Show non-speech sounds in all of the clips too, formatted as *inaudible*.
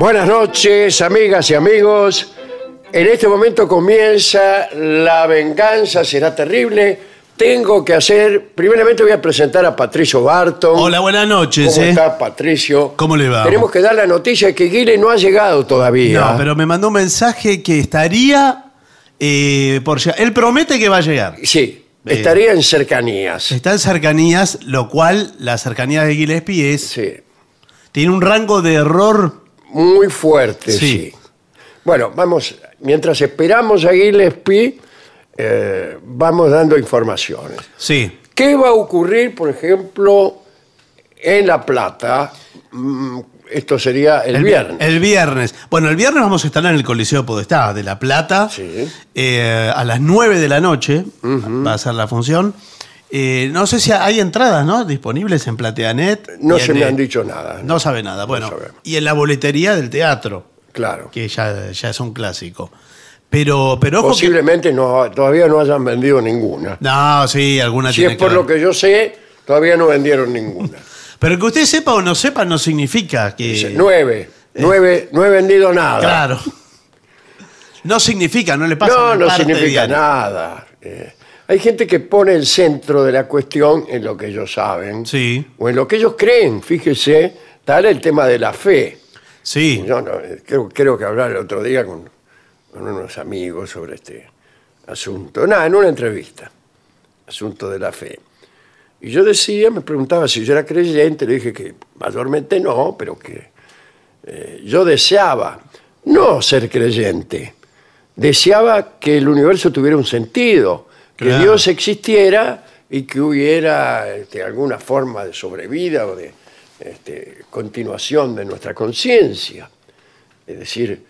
Buenas noches, amigas y amigos. En este momento comienza La venganza será terrible. Tengo que hacer, primeramente voy a presentar a Patricio Barton. Hola, buenas noches. ¿Cómo ¿eh? está Patricio? ¿Cómo le va? Tenemos que dar la noticia de que Guile no ha llegado todavía. No, pero me mandó un mensaje que estaría eh, por llegar. Él promete que va a llegar. Sí, estaría en cercanías. Está en cercanías, lo cual la cercanía de Gillespie es. Sí, Tiene un rango de error. Muy fuerte, sí. Sí. Bueno, vamos, mientras esperamos a Gillespie, eh, vamos dando informaciones. Sí. ¿Qué va a ocurrir, por ejemplo, en La Plata? Mm, Esto sería el, viernes. El viernes. Bueno, el viernes vamos a estar en el Coliseo Podestá de La Plata. Sí. Eh, a las 9 de la noche va a ser la función. Eh, no sé si hay entradas, ¿no? Disponibles en Plateanet. no se en, me eh, han dicho nada. No sabe nada. Bueno, y en la boletería del teatro, Claro. que ya, ya es un clásico. Pero, pero ojo que- Posiblemente no, todavía no hayan vendido ninguna. No, sí, alguna Si tiene es por que lo que yo sé, todavía no vendieron ninguna. *laughs* Pero que usted sepa o no sepa no significa que... Dice, nueve. Nueve, no he vendido nada. Eh. Claro. No significa, no le pasa No, no parte significa nada. Eh, hay gente que pone el centro de la cuestión en lo que ellos saben. Sí, O en lo que ellos creen. Fíjese, tal el tema de la fe. sí. Yo no, eh, creo, creo que hablar el otro día con, con unos amigos sobre este asunto. Nada, en una entrevista. Asunto de la fe. Y yo decía, me preguntaba si yo era creyente, le dije que mayormente no, pero que eh, yo deseaba no ser creyente. Deseaba que el universo tuviera un sentido, que. Dios existiera y que hubiera este, alguna forma de sobrevida o de este, continuación de nuestra conciencia. Es decir,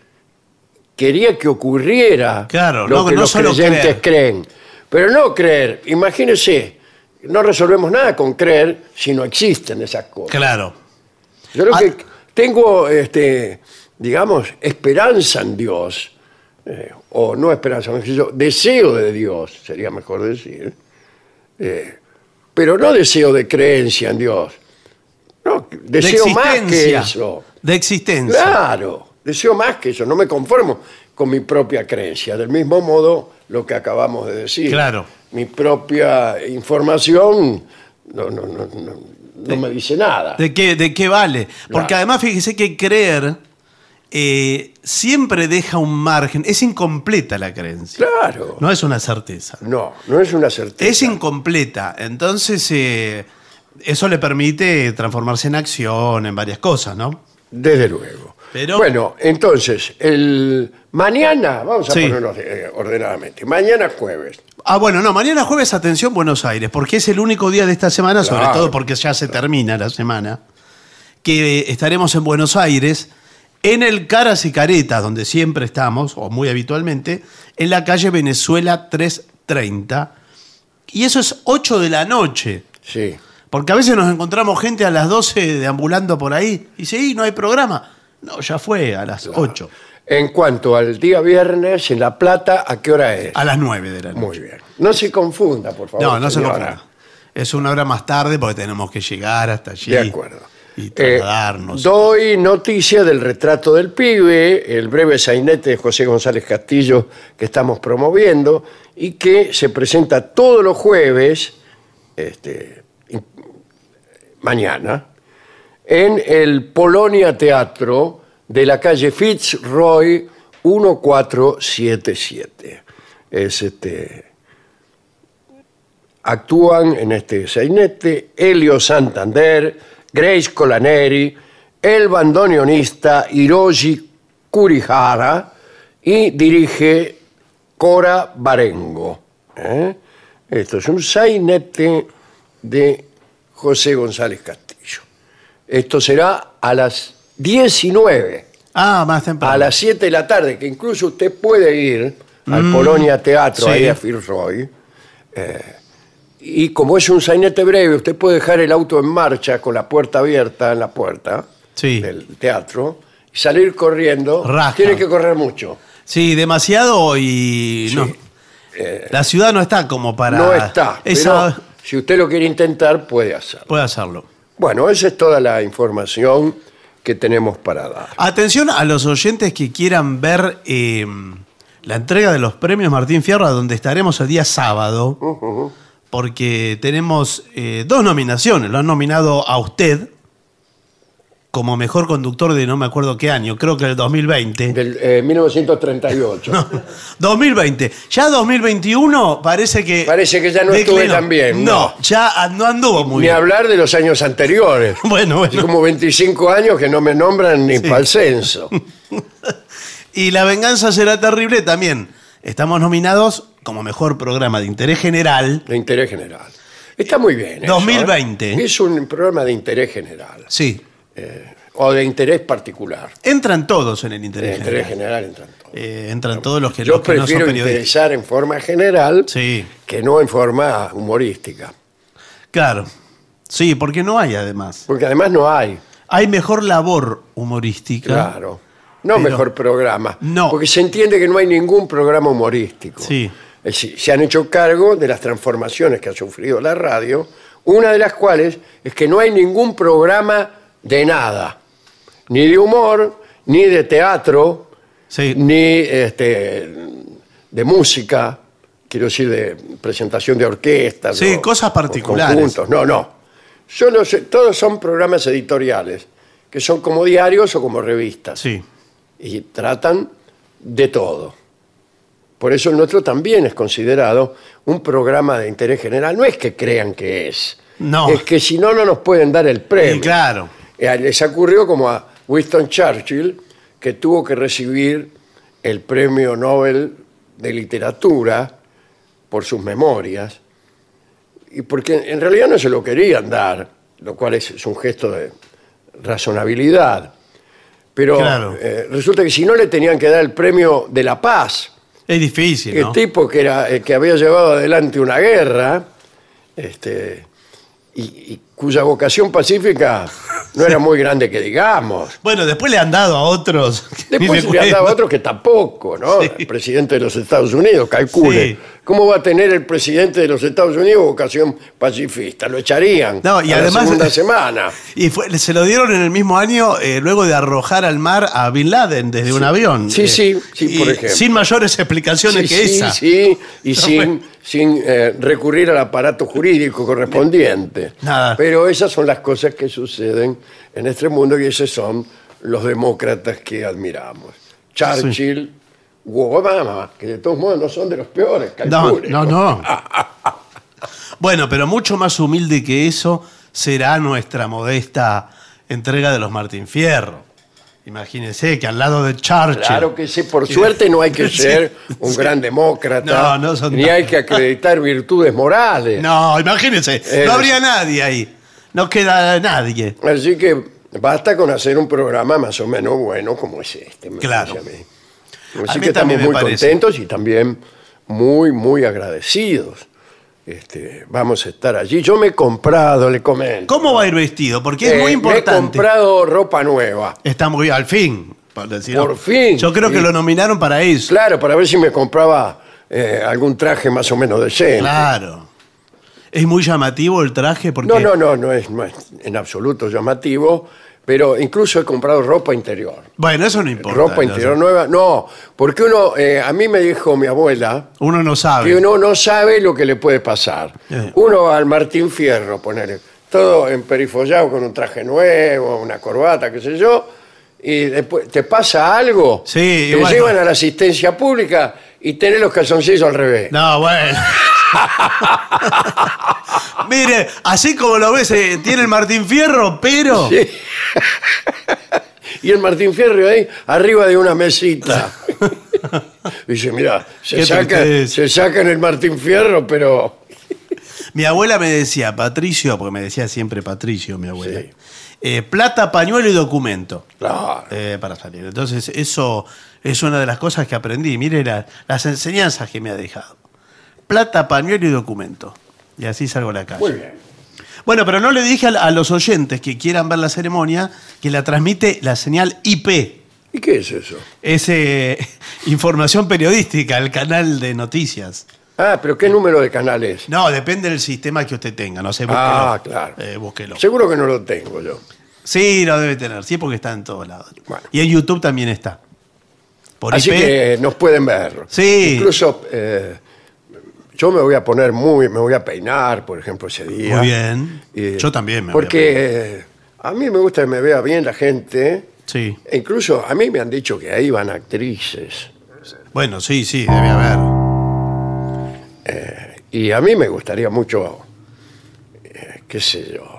quería que ocurriera Claro, lo no- que no los creyentes creer. creen. Pero no creer, imagínense, no resolvemos nada con creer si no existen esas cosas. Claro. Yo creo Ah. que tengo, este, digamos, esperanza en Dios, eh, o no esperanza, dicho, deseo de Dios, sería mejor decir, eh, pero no deseo de creencia en Dios. No, deseo de más que eso. De existencia. Claro, deseo más que eso, no me conformo con mi propia creencia. Del mismo modo, lo que acabamos de decir. Claro. Mi propia información no, no, no, no, no me dice nada. ¿De qué, ¿De qué vale? Porque Claro. además fíjese que creer eh, siempre deja un margen. Es incompleta la creencia. Claro. No es una certeza. No, no es una certeza. Es incompleta. Entonces, eh, eso le permite transformarse en acción, en varias cosas, ¿no? Desde luego. Pero- Bueno, entonces, el mañana, vamos a Sí. ponernos eh, ordenadamente, mañana jueves. Ah, bueno, no, mañana jueves, atención, Buenos Aires, porque es el único día de esta semana, sobre todo porque ya se termina la semana, que estaremos en Buenos Aires, en el Caras y Caretas, donde siempre estamos, o muy habitualmente, en la calle Venezuela 330. Y eso es 8 de la noche. Sí. Porque a veces nos encontramos gente a las 12 deambulando por ahí y dice, "Y, no hay programa. No, ya fue a las 8. En cuanto al día viernes, en La Plata, ¿a qué hora es? A las 9 de la noche. Muy bien. No se confunda, por favor. No, no se señora. confunda. Es una hora más tarde porque tenemos que llegar hasta allí. De acuerdo. Y Eh, doy noticia del retrato del pibe, el breve sainete de José González Castillo que estamos promoviendo y que se presenta todos los jueves, este, mañana, en el Polonia Teatro de la calle Fitzroy 1477. Es este, actúan en este sainete Helio Santander, Grace Colaneri, el bandoneonista Hiroshi Kurihara y dirige Cora Barengo. ¿eh? Esto es un sainete de José González Castillo. Esto será a las 19 ah, más temprano. a las 7 de la tarde, que incluso usted puede ir al Polonia Teatro, sí. ahí a Fitzroy. eh, y como es un sainete breve, usted puede dejar el auto en marcha con la puerta abierta en la puerta Sí. del teatro y salir corriendo. Raja. Tiene que correr mucho. Sí, demasiado y Sí. no. La ciudad no está como para... no está, Esa... pero si usted lo quiere intentar, puede hacerlo. Puede hacerlo. Bueno, esa es toda la información que tenemos para dar. Atención a los oyentes que quieran ver eh, la entrega de los premios Martín Fierro, donde estaremos el día sábado, porque tenemos eh, dos nominaciones. Lo han nominado a usted como mejor conductor de no me acuerdo qué año, creo que el 2020. Del eh, 1938. 2020. *laughs* Ya 2021 parece que. Parece que ya no estuve declinó. tan bien, No, no. ya no anduvo muy Ni bien. hablar de los años anteriores. *laughs* Bueno, bueno. como 25 años que no me nombran ni Sí. para el censo. *laughs* Y La Venganza será terrible también. Estamos nominados como mejor programa de interés general. De interés general. Está muy bien. eso, 2020. ¿eh? Es un programa de interés general. Sí. O de interés particular. Entran todos en el interés interés general. general entran todos. Eh, entran todos los que, Yo los que no son prefiero periodistas. interesar en forma general Sí, que no en forma humorística. claro. Sí, porque no hay además. Porque además no hay. Hay mejor labor humorística. Claro. No Pero- mejor programa. No. Porque se entiende que no hay ningún programa humorístico. Sí. Es decir, se han hecho cargo de las transformaciones que ha sufrido la radio, una de las cuales es que no hay ningún programa de nada, ni de humor, ni de teatro, Sí. ni este, de música, quiero decir, de presentación de orquestas. Sí, o- cosas particulares. conjuntos. No, no. Solo todos son programas editoriales, que son como diarios o como revistas Sí. Y tratan de todo. Por eso el nuestro también es considerado un programa de interés general. No es que crean que es. No. Es que si no, no nos pueden dar el premio. Y claro. Eh, Les ocurrió como a Winston Churchill, que tuvo que recibir el premio Nobel de Literatura por sus memorias, y porque en realidad no se lo querían dar, lo cual es, es un gesto de razonabilidad. Pero Claro. eh, resulta que si no le tenían que dar el premio de la paz, Es difícil, el ¿no? tipo que, era, eh, que había llevado adelante una guerra este, y, y cuya vocación pacífica no era muy grande que digamos. Bueno, después le han dado a otros. Después le han dado cuento. otro que tampoco, ¿no? Sí. El presidente de los Estados Unidos, calcule. Sí. ¿Cómo va a tener el presidente de los Estados Unidos vocación pacifista? Lo echarían No, y a además- la segunda semana. *laughs* Y fue- se lo dieron en el mismo año eh, luego de arrojar al mar a Bin Laden desde un avión. Sí, Eh, sí, sí, por ejemplo. Sin mayores explicaciones Sí, que sí, esa. sí, y sin, sin eh, recurrir al aparato jurídico correspondiente. Nada. Pero esas son las cosas que suceden en este mundo y esos son los demócratas que admiramos. Churchill, Obama, que de todos modos no son de los peores, No, calcule, no, no. *laughs* Bueno, pero mucho más humilde que eso será nuestra modesta entrega de los Martín Fierro. Imagínense que al lado de Churchill. Claro que sí, por suerte no hay que *laughs* Sí, ser un sí. gran demócrata, No, no son ni hay que acreditar virtudes morales. No, imagínense, Eh, no habría nadie ahí. No queda nadie. Así que basta con hacer un programa más o menos bueno como es este. me Claro. parece a mí. A Así mí que también estamos me muy parece. contentos y también muy, muy agradecidos. Este, vamos a estar allí. Yo me he comprado, le comento. ¿Cómo va a ir vestido? Porque es Eh, muy Me he importante. comprado ropa nueva. Está muy al fin. Por, decirlo. Por fin. Yo creo que Sí. lo nominaron para eso. Claro, para ver si me compraba eh, algún traje más o menos decente. Claro. Es muy llamativo el traje porque. No, no, no, no es, no es en absoluto llamativo, pero incluso he comprado ropa interior. Bueno, eso no importa. ropa no interior sé. nueva, no, porque uno, eh, a mí me dijo mi abuela Uno no sabe. que uno no sabe lo que le puede pasar. Eh. Uno va al Martín Fierro, ponerle todo emperifollado con un traje nuevo, una corbata, qué sé yo, y después te pasa algo, Sí, te bueno. llevan a la asistencia pública y tenés los calzoncillos al revés. No, bueno. *laughs* Mire, así como lo ves, eh, tiene el Martín Fierro, pero. Sí. *laughs* y el Martín Fierro ahí, arriba de una mesita. *laughs* Dice, mira, se saca, se sacan el Martín Fierro, pero... Mi abuela me decía, Patricio, porque me decía siempre Patricio, mi abuela. Sí. eh, plata, pañuelo y documento Claro. eh, para salir. Entonces, eso es una de las cosas que aprendí. Mire la- las enseñanzas que me ha dejado. Plata, pañuelo y documento. Y así salgo a la calle. Muy bien. Bueno, pero no le dije a, a los oyentes que quieran ver la ceremonia que la transmite la señal IP. ¿Y qué es eso? Es eh, *laughs* información periodística, el canal de noticias. Ah, pero ¿qué número de canal es? No, depende del sistema que usted tenga. No sé, búsquelo. Ah, claro. Eh, búsquelo. Seguro que no lo tengo yo. Sí, lo debe tener. Sí, porque está en todos lados. Bueno. Y en YouTube también está. Por Así IP. que nos pueden ver. Sí. Incluso eh, yo me voy a poner muy, me voy a peinar, por ejemplo, ese día. Muy bien. Yo también me voy a Porque eh, a mí me gusta que me vea bien la gente. Sí. E incluso a mí me han dicho que ahí van actrices. Bueno, sí, sí, debe haber. Y a mí me gustaría mucho, eh, qué sé yo,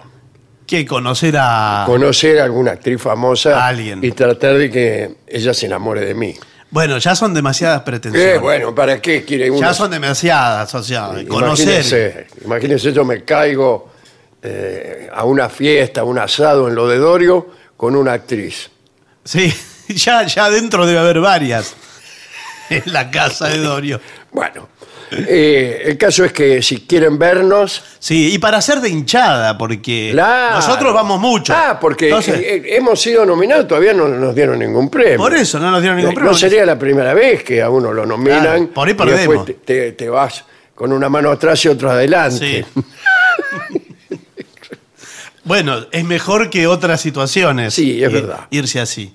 Que conocer a. conocer a alguna actriz famosa A alguien. y tratar de que ella se enamore de mí. Bueno, ya son demasiadas pretensiones. Eh, bueno, ¿para qué quiere uno? Ya son demasiadas, o sea, conocer. Imagínese, imagínese, yo me caigo eh, a una fiesta, a un asado en lo de Dorio con una actriz. Sí, *laughs* ya, ya dentro debe haber varias. En la casa de Dorio. Bueno, eh, el caso es que si quieren vernos, Sí, y para hacer de hinchada, porque claro. nosotros vamos mucho. Ah, porque Entonces, eh, eh, hemos sido nominados, todavía no nos dieron ningún premio. por eso no nos dieron ningún premio. No sería la primera vez que a uno lo nominan. Claro, por ahí y después perdemos. te, te- te vas con una mano atrás y otra adelante. Sí. *laughs* bueno, es mejor que otras situaciones. Sí, es ir- verdad. Irse así.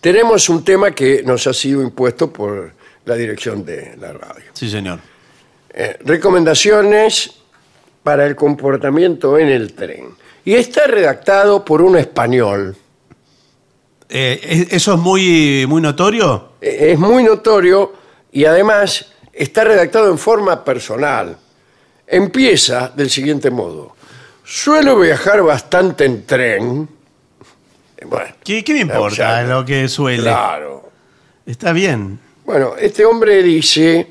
Tenemos un tema que nos ha sido impuesto por la dirección de la radio. Sí, señor. Eh, recomendaciones para el comportamiento en el tren. Y está redactado por un español. Eh, ¿es- ¿Eso es muy, muy notorio? Eh, es muy notorio y además está redactado en forma personal. Empieza del siguiente modo. Suelo viajar bastante en tren. Bueno, ¿Qué, qué me importa o sea, lo que suele? claro. Está bien. Bueno, este hombre dice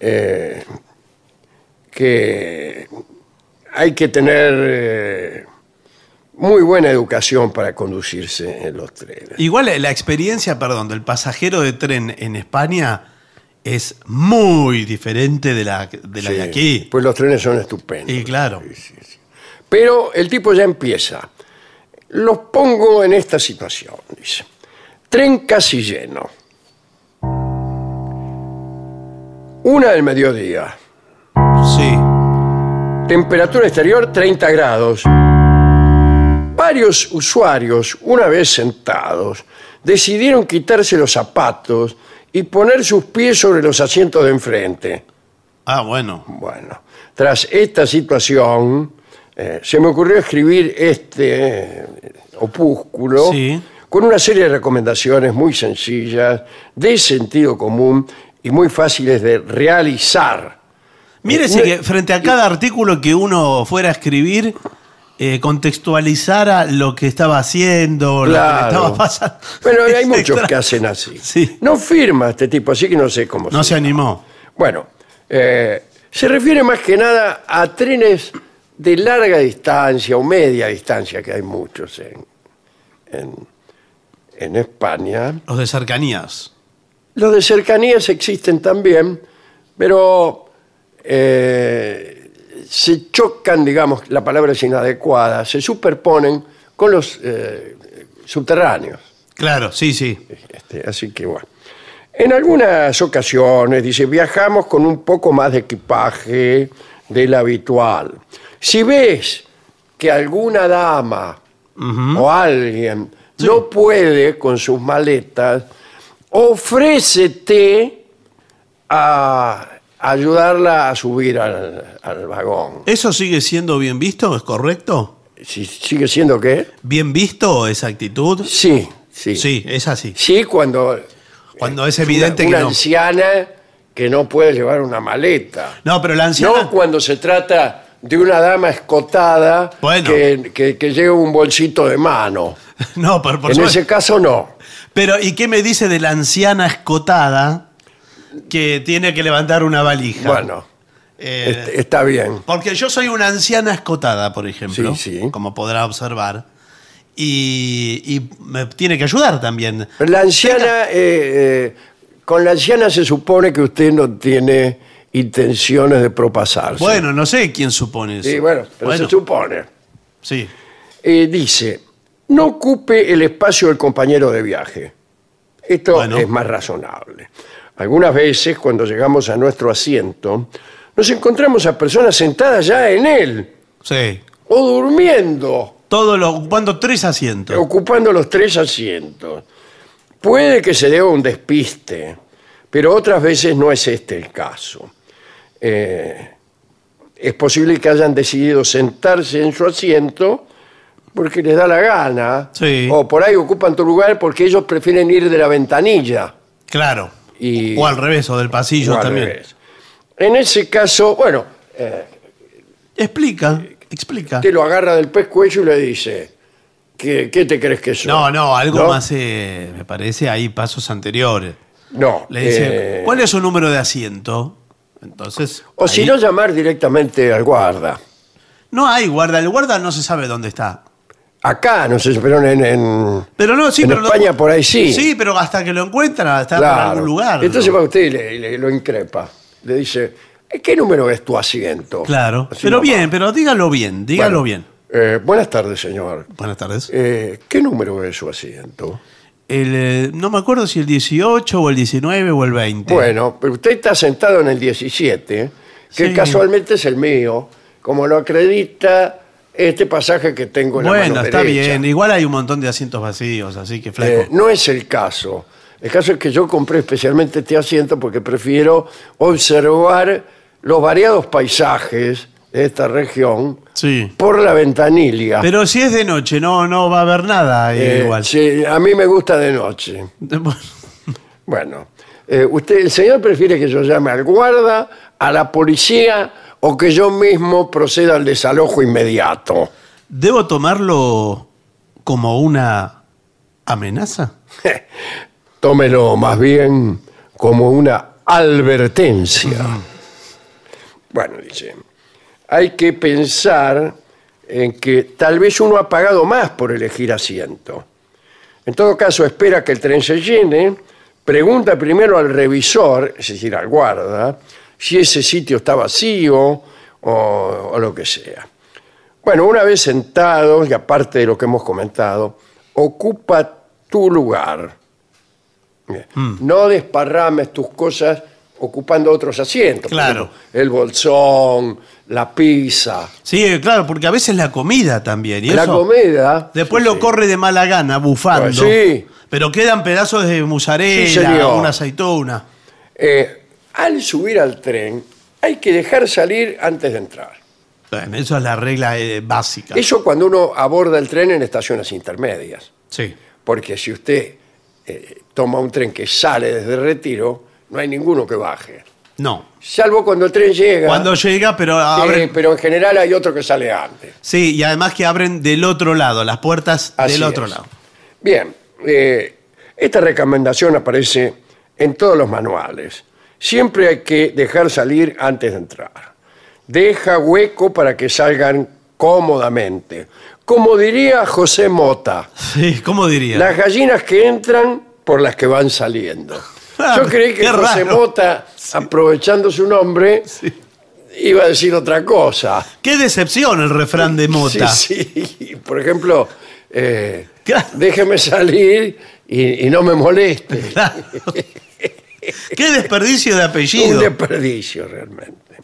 eh, que hay que tener eh, muy buena educación para conducirse en los trenes. Igual la experiencia, perdón, del pasajero de tren en España es muy diferente de la de, la de Sí, aquí. Pues los trenes son estupendos. Y claro. Pero el tipo ya empieza. Los pongo en esta situación, dice. Tren casi lleno. Una del mediodía. Sí. Temperatura exterior 30 grados. Varios usuarios, una vez sentados, decidieron quitarse los zapatos y poner sus pies sobre los asientos de enfrente. Ah, bueno. Bueno, tras esta situación, eh, se me ocurrió escribir este eh, opúsculo Sí. con una serie de recomendaciones muy sencillas, de sentido común y muy fáciles de realizar. Mírese Eh, que frente a cada artículo que uno fuera a escribir, eh, contextualizara lo que estaba haciendo, lo que le Claro. estaba pasando. Bueno, *laughs* hay Es muchos extra- que hacen así. Sí. No firma este tipo, así que no sé cómo No se animó. Bueno, eh, se refiere más que nada a trenes de larga distancia o media distancia, que hay muchos en, en, en España. Los de cercanías. Los de cercanías existen también, pero eh, se chocan, digamos, la palabra es inadecuada, se superponen con los eh, subterráneos. Claro, sí, sí. Este, así que bueno. En algunas ocasiones, dice, viajamos con un poco más de equipaje del habitual. Si ves que alguna dama o alguien no puede con sus maletas, ofrécete a ayudarla a subir al, al vagón. ¿Eso sigue siendo bien visto? ¿Es correcto? Si, ¿Sigue siendo qué? ¿Bien visto esa actitud? Sí, sí. Sí, es así. Sí, cuando Cuando es evidente una, que no. anciana que no puede llevar una maleta. No, pero la anciana. No cuando se trata de una dama escotada Bueno. que, que- que lleva un bolsito de mano. *laughs* No, pero por en supuesto. ese caso no. Pero, ¿y qué me dice de la anciana escotada que tiene que levantar una valija? Bueno, Eh, est- está bien. Porque yo soy una anciana escotada, por ejemplo, Sí, sí. como podrá observar, y, y me tiene que ayudar también. Pero La anciana, eh, eh, con la anciana se supone que usted no tiene intenciones de propasarse. Bueno, no sé quién supone eso. Sí, bueno, pero Bueno, se supone. sí. Eh, dice, no ocupe el espacio del compañero de viaje. Esto Bueno. es más razonable. Algunas veces, cuando llegamos a nuestro asiento, nos encontramos a personas sentadas ya en él Sí. o durmiendo, Todo lo, ocupando tres asientos. ocupando los tres asientos. Puede que se deba un despiste, pero otras veces no es este el caso. Eh, es posible que hayan decidido sentarse en su asiento porque les da la gana, Sí. o por ahí ocupan tu lugar porque ellos prefieren ir de la ventanilla. Claro. Y- o al revés, o del pasillo o también. revés. En ese caso, bueno, eh, Explica, explica. te lo agarra del pescuezo y le dice, ¿qué, qué te crees que soy? No, no, algo ¿No? más, eh, me parece, hay pasos anteriores. No. Le dice, eh, ¿cuál es su número de asiento? Entonces. O si no, llamar directamente al guarda. No hay guarda, el guarda no se sabe dónde está. Acá, no sé, pero en, en- Pero no, sí, En pero lo- España por ahí sí. Sí, pero hasta que lo encuentran, está claro. algún lugar. Entonces ¿no? va usted y le, le- lo increpa. Le dice, "¿Eh, ¿qué número es tu asiento? Claro. Así pero nomás. bien, pero dígalo bien, dígalo Bueno, bien. eh, buenas tardes, señor. Buenas tardes. Eh, ¿Qué número es su asiento? El, eh, no me acuerdo si el 18 o el 19 o el 20. Bueno, pero usted está sentado en el 17, que Sí. casualmente es el mío, como lo acredita este pasaje que tengo en la Bueno, mano está derecha. bien. Igual hay un montón de asientos vacíos, así que flaco. Eh, no es el caso. El caso es que yo compré especialmente este asiento porque prefiero observar los variados paisajes de esta región sí. por la ventanilla. Pero si es de noche, no, no va a haber nada eh, igual. sí, a mí me gusta de noche. *laughs* Bueno, Bueno, eh, usted, el señor prefiere que yo llame al guarda, a la policía o que yo mismo proceda al desalojo inmediato. ¿Debo tomarlo como una amenaza? Tómelo más bien como una advertencia. Bueno, dice, hay que pensar en que tal vez uno ha pagado más por elegir asiento. En todo caso, espera que el tren se llene, pregunta primero al revisor, es decir, al guarda, si ese sitio está vacío o, o lo que sea. Bueno, una vez sentado, y aparte de lo que hemos comentado, ocupa tu lugar. Mm. No desparrames tus cosas ocupando otros asientos. Claro. ejemplo, el bolsón, la pizza, Sí, claro, porque a veces la comida también. Y la eso, comida. Después Sí, lo sí. corre de mala gana, bufando. Pues sí. Pero quedan pedazos de Sí, mozzarella, señor. una aceituna. Eh, al subir al tren, hay que dejar salir antes de entrar. Bueno, eso es la regla eh, básica. Eso cuando uno aborda el tren en estaciones intermedias. Sí. Porque si usted eh, toma un tren que sale desde Retiro, no hay ninguno que baje. No. Salvo cuando el tren llega. Cuando llega, pero Sí, abren. pero en general hay otro que sale antes. Sí, y además que abren del otro lado, las puertas Así del otro es. lado. Bien, eh, esta recomendación aparece en todos los manuales. Siempre hay que dejar salir antes de entrar. Deja hueco para que salgan cómodamente. Como diría José Mota, Sí, ¿cómo diría? las gallinas que entran por las que van saliendo. Ah, Yo creí que qué José raro. Mota, aprovechando su nombre, iba a decir otra cosa. Qué decepción el refrán de Mota. *laughs* Sí, sí. Por ejemplo, eh, Claro. déjeme salir y, y no me moleste. *laughs* Claro. Qué desperdicio de Un apellido. desperdicio realmente.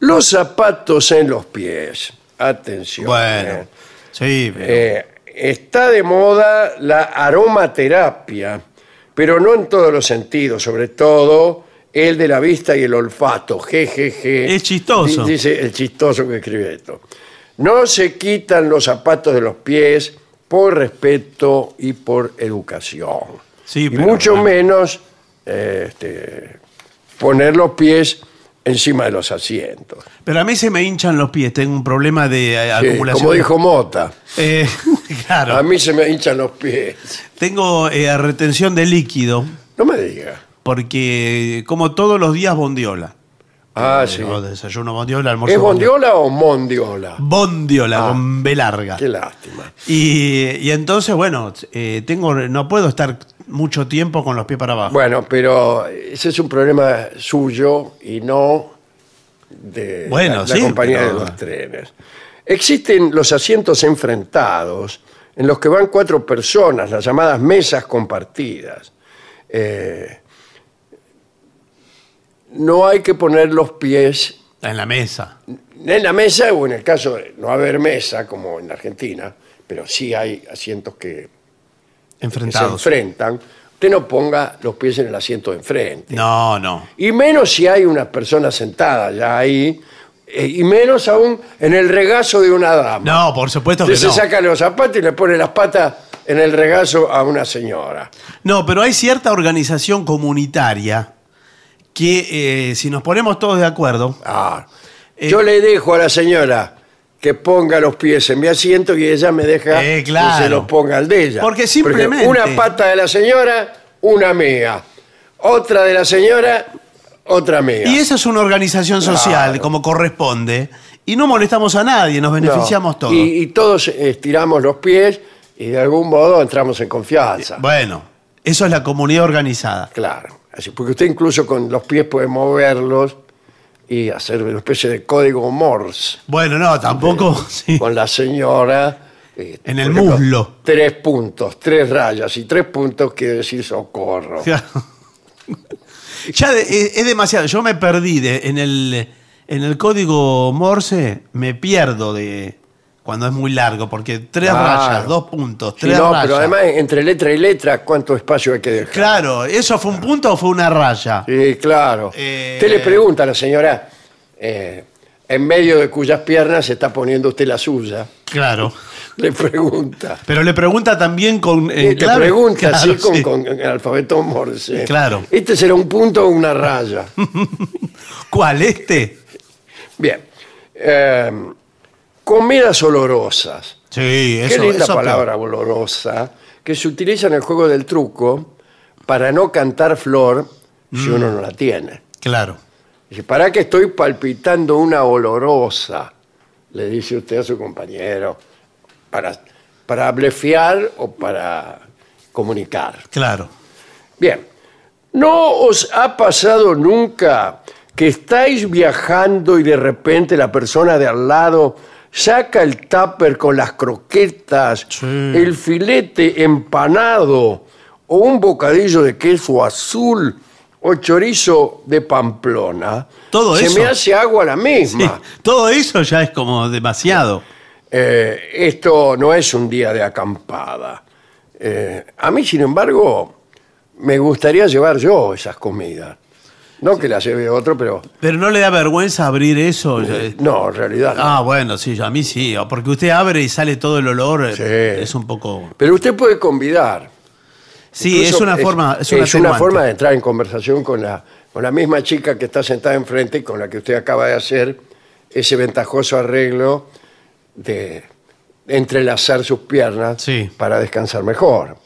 Los zapatos en los pies. Atención. Bueno, eh. sí, pero- Eh, está de moda la aromaterapia, pero no en todos los sentidos, sobre todo el de la vista y el olfato. Jejeje. Es chistoso. Di- Dice el chistoso que escribe esto. No se quitan los zapatos de los pies por respeto y por educación. Sí, y pero mucho bueno. menos este, poner los pies encima de los asientos. pero a mí se me hinchan los pies, tengo un problema de eh, Sí, acumulación. como dijo Mota. Eh, *laughs* claro. A mí se me hinchan los pies. Tengo eh, retención de líquido No me diga. porque como todos los días bondiola. Ah, sí. desayuno bondiola, almuerzo ¿Es bondiola o mondiola? Bondiola, Ah. con B larga. Qué lástima. Y, y entonces, bueno, eh, tengo, no puedo estar mucho tiempo con los pies para abajo. Bueno, pero ese es un problema suyo y no de Bueno, la, la sí, compañía pero- de los trenes. Existen los asientos enfrentados en los que van cuatro personas, las llamadas mesas compartidas. Eh, no hay que poner los pies En la mesa. en la mesa o en el caso de no haber mesa, como en Argentina, pero sí hay asientos que, que se Enfrentados. enfrentan, usted no ponga los pies en el asiento de enfrente. No, no. Y menos si hay una persona sentada ya ahí, eh, y menos aún en el regazo de una dama. No, por supuesto que Usted no. se saca los zapatos y le pone las patas en el regazo a una señora. No, pero hay cierta organización comunitaria que eh, si nos ponemos todos de acuerdo, Ah, Eh, yo le dejo a la señora que ponga los pies en mi asiento y ella me deja Eh, que claro. se los ponga al de ella. Porque Por simplemente- una pata de la señora, una mía. Otra de la señora, otra mía. y esa es una organización social Claro. como corresponde, y no molestamos a nadie, nos No. beneficiamos todos. Y, y todos estiramos los pies y de algún modo entramos en confianza. Bueno, eso es la comunidad organizada. Claro. Así, porque usted incluso con los pies puede moverlos y hacer una especie de código Morse Bueno, no, tampoco. *laughs* sí. con la señora. eh, En el ejemplo, muslo. Tres puntos, tres rayas y tres puntos quiere decir socorro. Claro. *laughs* Ya de- es, es demasiado. Yo me perdí de- en, el, en el código Morse, me pierdo de cuando es muy largo, porque tres Claro. rayas, dos puntos, Sí, tres no, rayas. pero además entre letra y letra, ¿cuánto espacio hay que dejar? Claro, ¿eso fue un punto o fue una raya? Sí, claro. Eh, Usted le pregunta a la señora, eh, en medio de cuyas piernas se está poniendo usted la suya. Claro. *laughs* Le pregunta. Pero le pregunta también con. Eh, le pregunta *laughs* Claro, con, sí. con el alfabeto Morse. Claro. ¿Este será un punto o una raya? *laughs* ¿Cuál? ¿Este? Bien. Eh, comidas olorosas. Sí, eso Qué linda eso palabra olorosa que se utiliza en el juego del truco para no cantar flor si Mm. uno no la tiene. Claro. Dice, ¿para qué estoy palpitando una olorosa? Le dice usted a su compañero. Para, para blefiar o para comunicar. Claro. Bien. ¿No os ha pasado nunca que estáis viajando y de repente la persona de al lado saca el tupper con las croquetas, Sí. el filete empanado o un bocadillo de queso azul o chorizo de Pamplona, Todo se eso. me hace agua la Sí, misma. todo eso ya es como demasiado. Eh, esto no es un día de acampada. Eh, a mí, sin embargo, me gustaría llevar yo esas comidas. No que las lleve otro, pero Pero no le da vergüenza abrir eso. Ya- no, en realidad no. Ah, bueno, sí, a mí sí. Porque usted abre y sale todo el olor. eh, Sí. Es un poco. Pero usted puede convidar. Sí, Incluso es una forma. Es una, forma de entrar en conversación con la, con la misma chica que está sentada enfrente y con la que usted acaba de hacer ese ventajoso arreglo de entrelazar sus piernas Sí. para descansar mejor.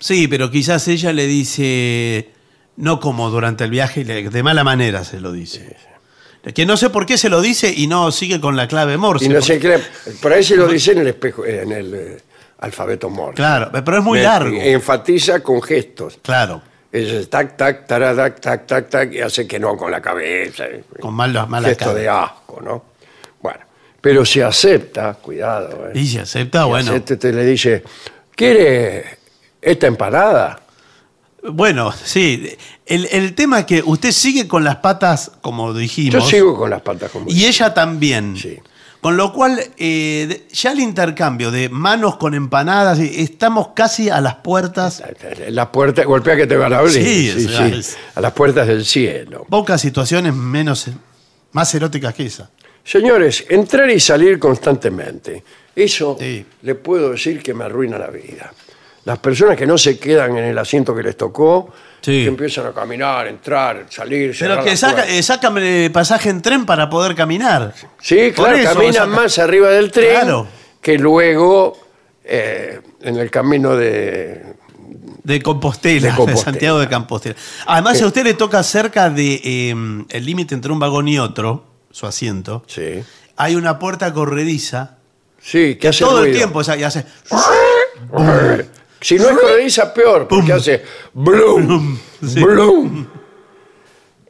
Sí, pero quizás ella le dice. No como durante el viaje, y de mala manera se lo dice. Que no sé por qué se lo dice y no sigue con la clave Morse. Y no porque- qué, por ahí se lo *laughs* dice en el espejo, en el eh, alfabeto Morse. Claro, pero es muy Me- largo. Enfatiza con gestos. Claro, Es tac, tac, taradac, tac, tac, tac, y hace que no con la cabeza. con malas malas Gesto caras. de asco, ¿no? Bueno, pero si acepta, cuidado. ¿eh? Y se acepta, Si bueno. acepta, te le dice, ¿quiere esta empanada? Bueno, sí. El, el tema es que usted sigue con las patas, como Yo dijimos. sigo con las patas como Y ella también. Sí. Con lo cual, eh, ya el intercambio de manos con empanadas, y estamos casi a las puertas. La puerta, golpea que te van a abrir. Sí, Sí, sí, A las puertas del cielo. Pocas situaciones menos, más eróticas que esa. Señores, entrar y salir constantemente. Eso Sí. le puedo decir que me arruina la vida. Las personas que no se quedan en el asiento que les tocó, Sí. que empiezan a caminar, entrar, salir, Pero que saca, eh, sácame pasaje en tren para poder caminar. Sí, Por claro, eso, caminan más arriba del tren Claro. que luego eh, en el camino de... De Compostela, De de. Santiago de Compostela. Además, a usted le toca cerca de eh, el límite entre un vagón y otro, su asiento. Sí, Hay una puerta corrediza. sí que hace todo el tiempo, o sea, y hace. Si no es corrediza, peor, porque hace blum, Sí. blum.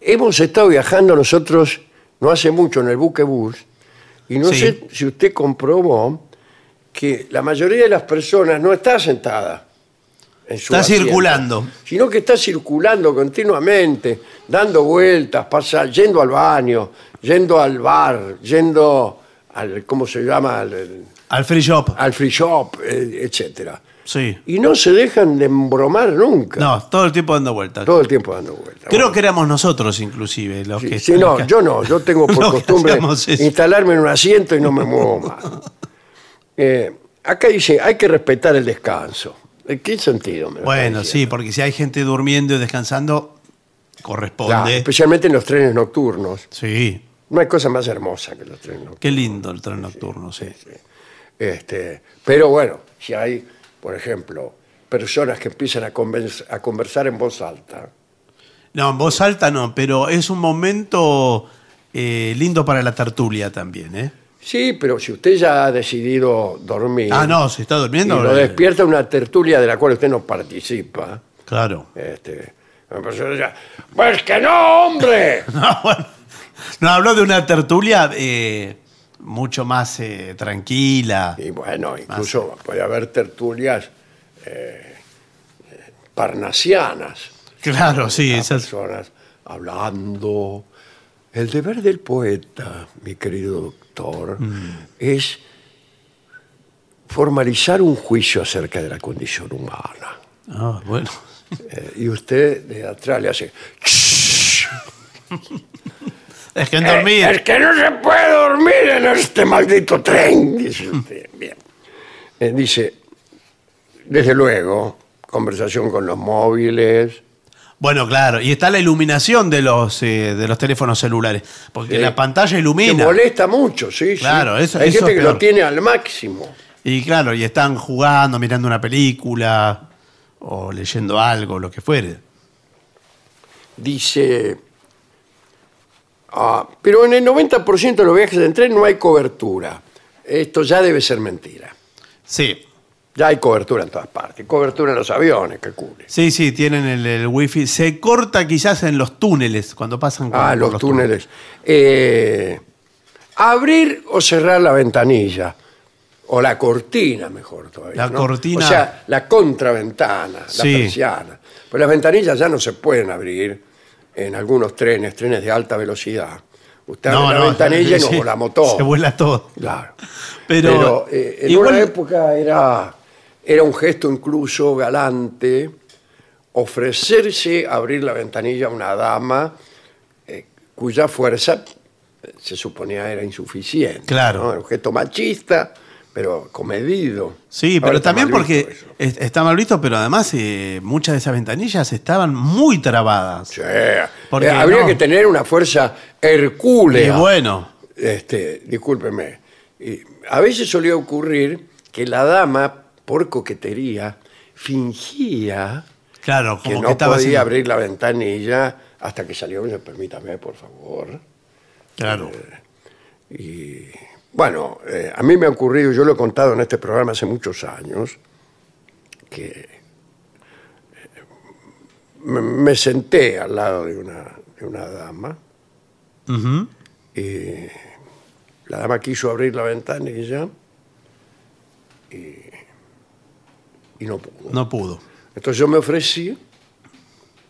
Hemos estado viajando nosotros no hace mucho en el buquebús y no Sí. sé si usted comprobó que la mayoría de las personas no está sentada. En su Está asiento, circulando. Sino que está circulando continuamente, dando vueltas, pasa, yendo al baño, yendo al bar, yendo al, ¿cómo se llama? Al, Al free shop. al free shop, eh, etcétera. Sí. Y no se dejan de embromar nunca. No, todo el tiempo dando vueltas. Todo el tiempo dando vueltas. Creo Bueno, que éramos nosotros, inclusive, los sí, que. sí, no, que- yo no. Yo tengo *laughs* por costumbre instalarme en un asiento y no me muevo más. *laughs* Eh, acá dice, hay que respetar el descanso. ¿En qué sentido? me Bueno, sí, porque si hay gente durmiendo y descansando, Claro, corresponde. especialmente en los trenes nocturnos. Sí. No hay cosa más hermosa que los trenes nocturnos. Qué lindo el tren nocturno, sí. Este, pero bueno, si hay, por ejemplo, personas que empiezan a, conversar en voz alta, No, en voz alta no, pero es un momento eh, lindo para la tertulia también, ¿eh? Sí, pero si usted ya ha decidido dormir Ah, no, se está y durmiendo. lo eh, despierta una tertulia de la cual usted no participa, Claro. este, la persona dice, pues que no, hombre. *laughs* No, bueno, no, habló de una tertulia eh, mucho más eh, tranquila. y bueno, incluso puede haber tertulias eh, eh, parnasianas, Claro, sí, esas. personas hablando. El deber del poeta, mi querido doctor, Mm. es formalizar un juicio acerca de la condición humana. Ah, bueno. Eh, y usted de atrás le hace. *laughs* Es que en "Eh, dormir. es que no se puede dormir en este maldito tren, dice usted. Bien. Eh, dice, desde luego, conversación con los móviles. Bueno, claro. Y está la iluminación de los, eh, de los teléfonos celulares. Porque Sí. la pantalla Que ilumina. molesta mucho, sí. sí. Claro, eso- Hay eso gente es que peor. lo tiene al máximo. Y claro, y están jugando, mirando una película o leyendo algo, lo que fuere. Dice, ah, pero en el 90% de los viajes en tren no hay cobertura. Esto ya debe ser mentira. Sí. Ya hay cobertura en todas partes. Cobertura en los aviones, que cubre. Sí, sí, tienen el, el wifi. Se corta quizás en los túneles cuando pasan. con- Ah, por los túneles. Eh, abrir o cerrar la ventanilla. O la cortina, mejor todavía. La ¿no? cortina. O sea, la contraventana, la Sí. persiana. Pues las ventanillas ya no se pueden abrir en algunos trenes, trenes de alta velocidad. Usted abre la ventanilla y sí, no la motor. Se vuela todo. Claro. Pero, Pero, eh, en igual- una época era, era un gesto incluso galante ofrecerse a abrir la ventanilla a una dama eh, cuya fuerza eh, se suponía era insuficiente. Claro. ¿no? Un gesto machista, pero comedido. Sí, pero también porque eso. es- está mal visto, pero además eh, muchas de esas ventanillas estaban muy trabadas. Sí. Porque Eh, habría no. que tener una fuerza hercúlea. Y bueno, este, discúlpeme, a veces solía ocurrir que la dama, por coquetería, fingía claro, que no que estaba podía abrir la ventanilla hasta que salió. Permítame, por favor. Claro. Y bueno, eh, a mí me ha ocurrido, yo lo he contado en este programa hace muchos años, que eh, me, me senté al lado de una, de una dama y la dama quiso abrir la ventanilla y, y no pudo. No pudo. Entonces yo me ofrecí,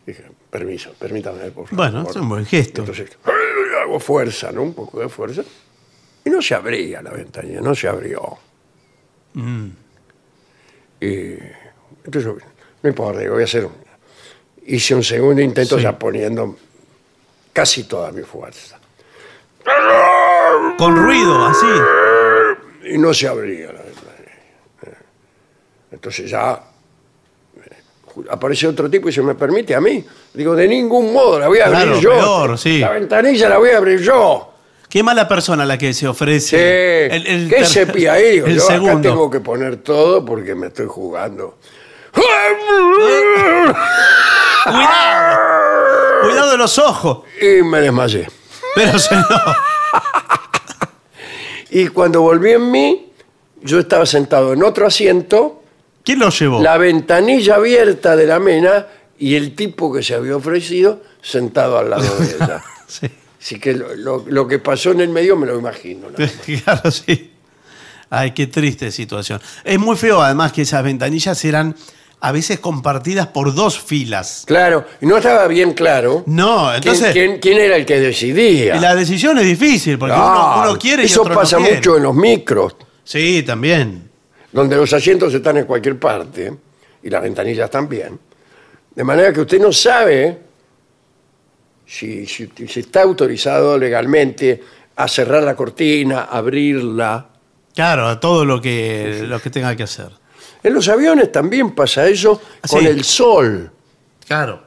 dije, permiso, permítame, por favor. Bueno, es un buen gesto. Entonces, hago fuerza, ¿no? Un poco de fuerza. Y no se abría la ventanilla, no se abrió. Mm. Y entonces, yo, no importa, digo, voy a hacer un... Hice un segundo intento Sí. ya poniendo casi toda mi fuerza. Con ruido, así. y no se abría la ventanilla. Entonces ya eh, aparece otro tipo y se me permite a mí. Digo, de ningún modo la voy a abrir Claro, yo. peor, sí. La ventanilla la voy a abrir yo. Qué mala persona la que se ofrece. Sí. El- el ¿Qué ter- se ahí? El yo acá segundo. tengo que poner todo porque me estoy jugando. Cuidado. Cuidado de los ojos. Y me desmayé. Pero se no. Y cuando volví en mí, yo estaba sentado en otro asiento, ¿Quién lo llevó? la ventanilla abierta de la mena y el tipo que se había ofrecido sentado al lado de ella. *laughs* Sí. Así que lo, lo- lo que pasó en el medio me lo imagino. ¿no? *laughs* Claro, sí. Ay, qué triste situación. Es muy feo, además, que esas ventanillas eran a veces compartidas por dos filas. Claro, y no estaba bien claro No, quién, entonces. quién- quién era el que decidía. y la decisión es difícil, porque Ah, uno, uno quiere y Eso otro no pasa quiere. mucho en los micros, Sí, también. donde los asientos están en cualquier parte y las ventanillas también. De manera que usted no sabe si, si- si está autorizado legalmente a cerrar la cortina, abrirla. Claro, todo lo que, lo que tenga que hacer. En los aviones también pasa eso con Sí. el sol. Claro.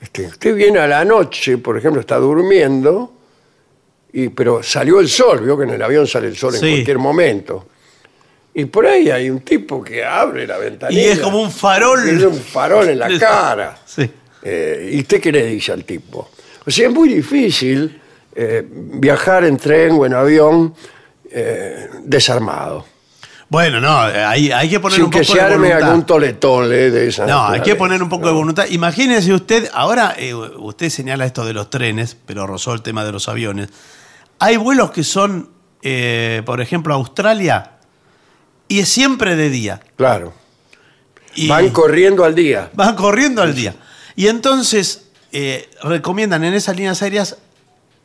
Este, usted viene a la noche, por ejemplo, está durmiendo, y, pero salió el sol, vio que en el avión sale el sol en cualquier momento. Y por ahí hay un tipo que abre la ventanilla. Y es como un farol. Es un farol en la *laughs* cara. Sí. Eh, ¿Y usted qué le dice al tipo? O sea, es muy difícil eh, viajar en tren o en avión eh, desarmado. Bueno, no, hay, hay que poner Sin un que poco se de arme voluntad. algún toletole de esa No, hay que poner un poco de voluntad. Imagínese usted, ahora eh, usted señala esto de los trenes, pero rozó el tema de los aviones. Hay vuelos que son, eh, por ejemplo, a Australia, y es siempre de día. Claro. Y Van corriendo al día. van corriendo al día. Y entonces eh, recomiendan en esas líneas aéreas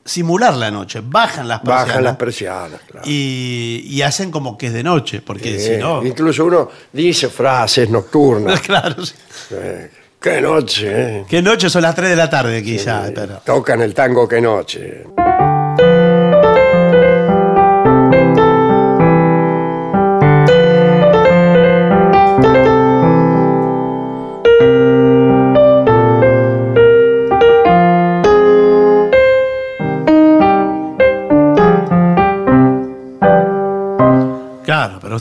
simular la noche. Bajan las persianas Bajan las persianas, claro. y, y hacen como que es de noche, porque si no... Incluso uno dice frases nocturnas. *laughs* claro, sí. Eh, ¡Qué noche! eh! Que noche son las 3 de la tarde quizá, pero... Tocan el tango ¡Qué noche!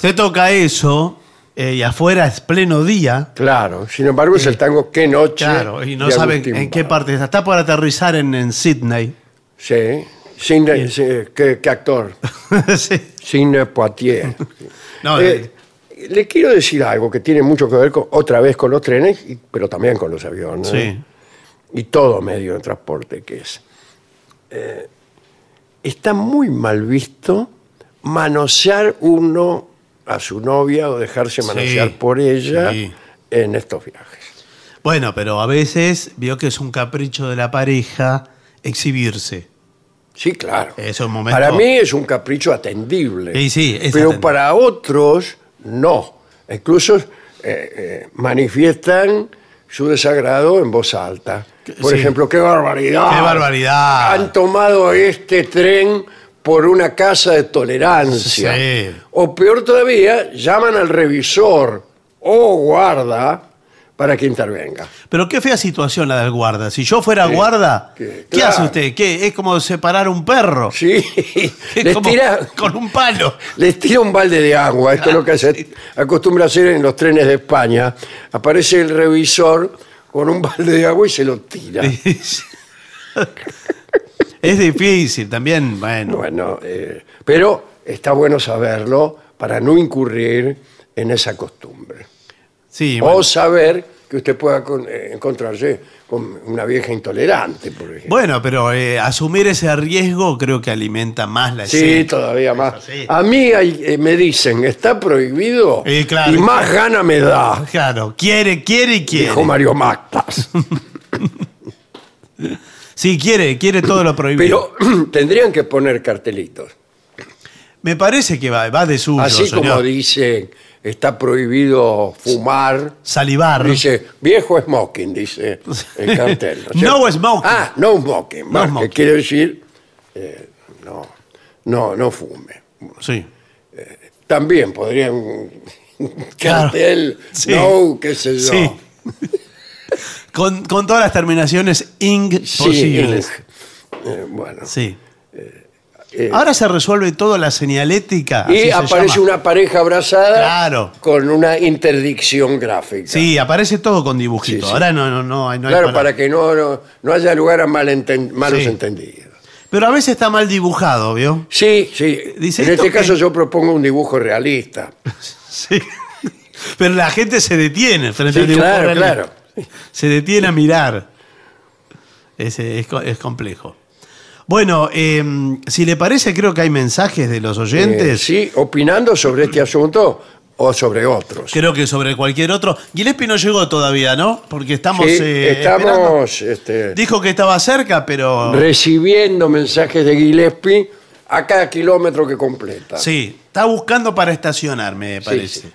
Claro, usted toca eso eh, y afuera es pleno día. Claro, sin embargo es el tango ¡Qué noche! Claro, y no de saben Agustín en qué parte está. Está por aterrizar en, en Sydney. Sí, Sidney, sí, ¿qué, qué actor? *laughs* sí. Sidney Poitier. *laughs* No, Eh, le quiero decir algo que tiene mucho que ver con, otra vez con los trenes, y- pero también con los aviones. sí. y todo medio de transporte que es. Eh, está muy mal visto manosear uno a su novia o dejarse manosear por ella sí. en estos viajes. Bueno, pero a veces vio que es un capricho de la pareja exhibirse. Sí, claro. Es un momento- Para mí es un capricho atendible. Sí, sí, es Pero atendible. para otros, no. Incluso eh, eh, manifiestan su desagrado en voz alta. Por Sí. ejemplo, ¡qué barbaridad! ¡Qué barbaridad! Han tomado este tren por una casa de tolerancia. Sí. O peor todavía, llaman al revisor o guarda para que intervenga. Pero qué fea situación la del guarda. Si yo fuera guarda, que- ¿qué claro. hace usted? ¿Qué? Es como separar un perro. Sí, *laughs* Es les como tira, con un palo. Les tira un balde de agua, esto es lo que se acostumbra a hacer en los trenes de España. Aparece el revisor con un balde de agua y se lo tira. *laughs* es difícil también, bueno. Bueno, eh, pero está bueno saberlo para no incurrir en esa costumbre. Sí, O saber que usted pueda con- eh, encontrarse con una vieja intolerante, por ejemplo. Bueno, pero eh, asumir ese riesgo creo que alimenta más la Sí, escena. todavía más. sí. A mí hay- eh, me dicen, está prohibido Eh, claro. y más gana me da, Claro, quiere, quiere y quiere. dijo Mario Mactas. *laughs* Sí, quiere, quiere todo lo prohibido. Pero *clears throat* tendrían que poner cartelitos. Me parece que va, va de suyo, Así como dicen, está prohibido fumar. Salivar. Dice, viejo smoking, dice el *laughs* cartel. ¿no smoking. Ah, no smoking. No smoking. Que quiere decir, eh, no, no, no fume. Sí. También podrían *laughs* Claro. cartel, Sí. no, qué sé yo. Sí. *laughs* Con, con todas las terminaciones ing Sí, posibles. eh, bueno. Sí. Ahora se resuelve todo la señalética. así Y se aparece llama. una pareja abrazada Claro. con una interdicción gráfica. Sí, aparece todo con dibujitos. Sí, sí. Ahora no, no, no, hay- no hay claro, para que no, no, no haya lugar a malenten- malos Sí. entendidos. Pero a veces está mal dibujado, ¿vio? Sí, sí. Dice en esto este que- caso yo propongo un dibujo realista. *laughs* Sí. Pero la gente se detiene frente Sí, al dibujo claro, realista. claro. *laughs* Se detiene a mirar. Es, es co- es complejo. Bueno, eh, si le parece, creo que hay mensajes de los Eh, oyentes. sí, opinando sobre este asunto o sobre otros. Creo que sobre cualquier otro. Gillespie no llegó todavía, ¿no? Porque estamos. Sí, eh, estamos este, Dijo que estaba cerca, pero. recibiendo mensajes de Gillespie a cada kilómetro que completa. Sí, está buscando para estacionar, me parece. sí.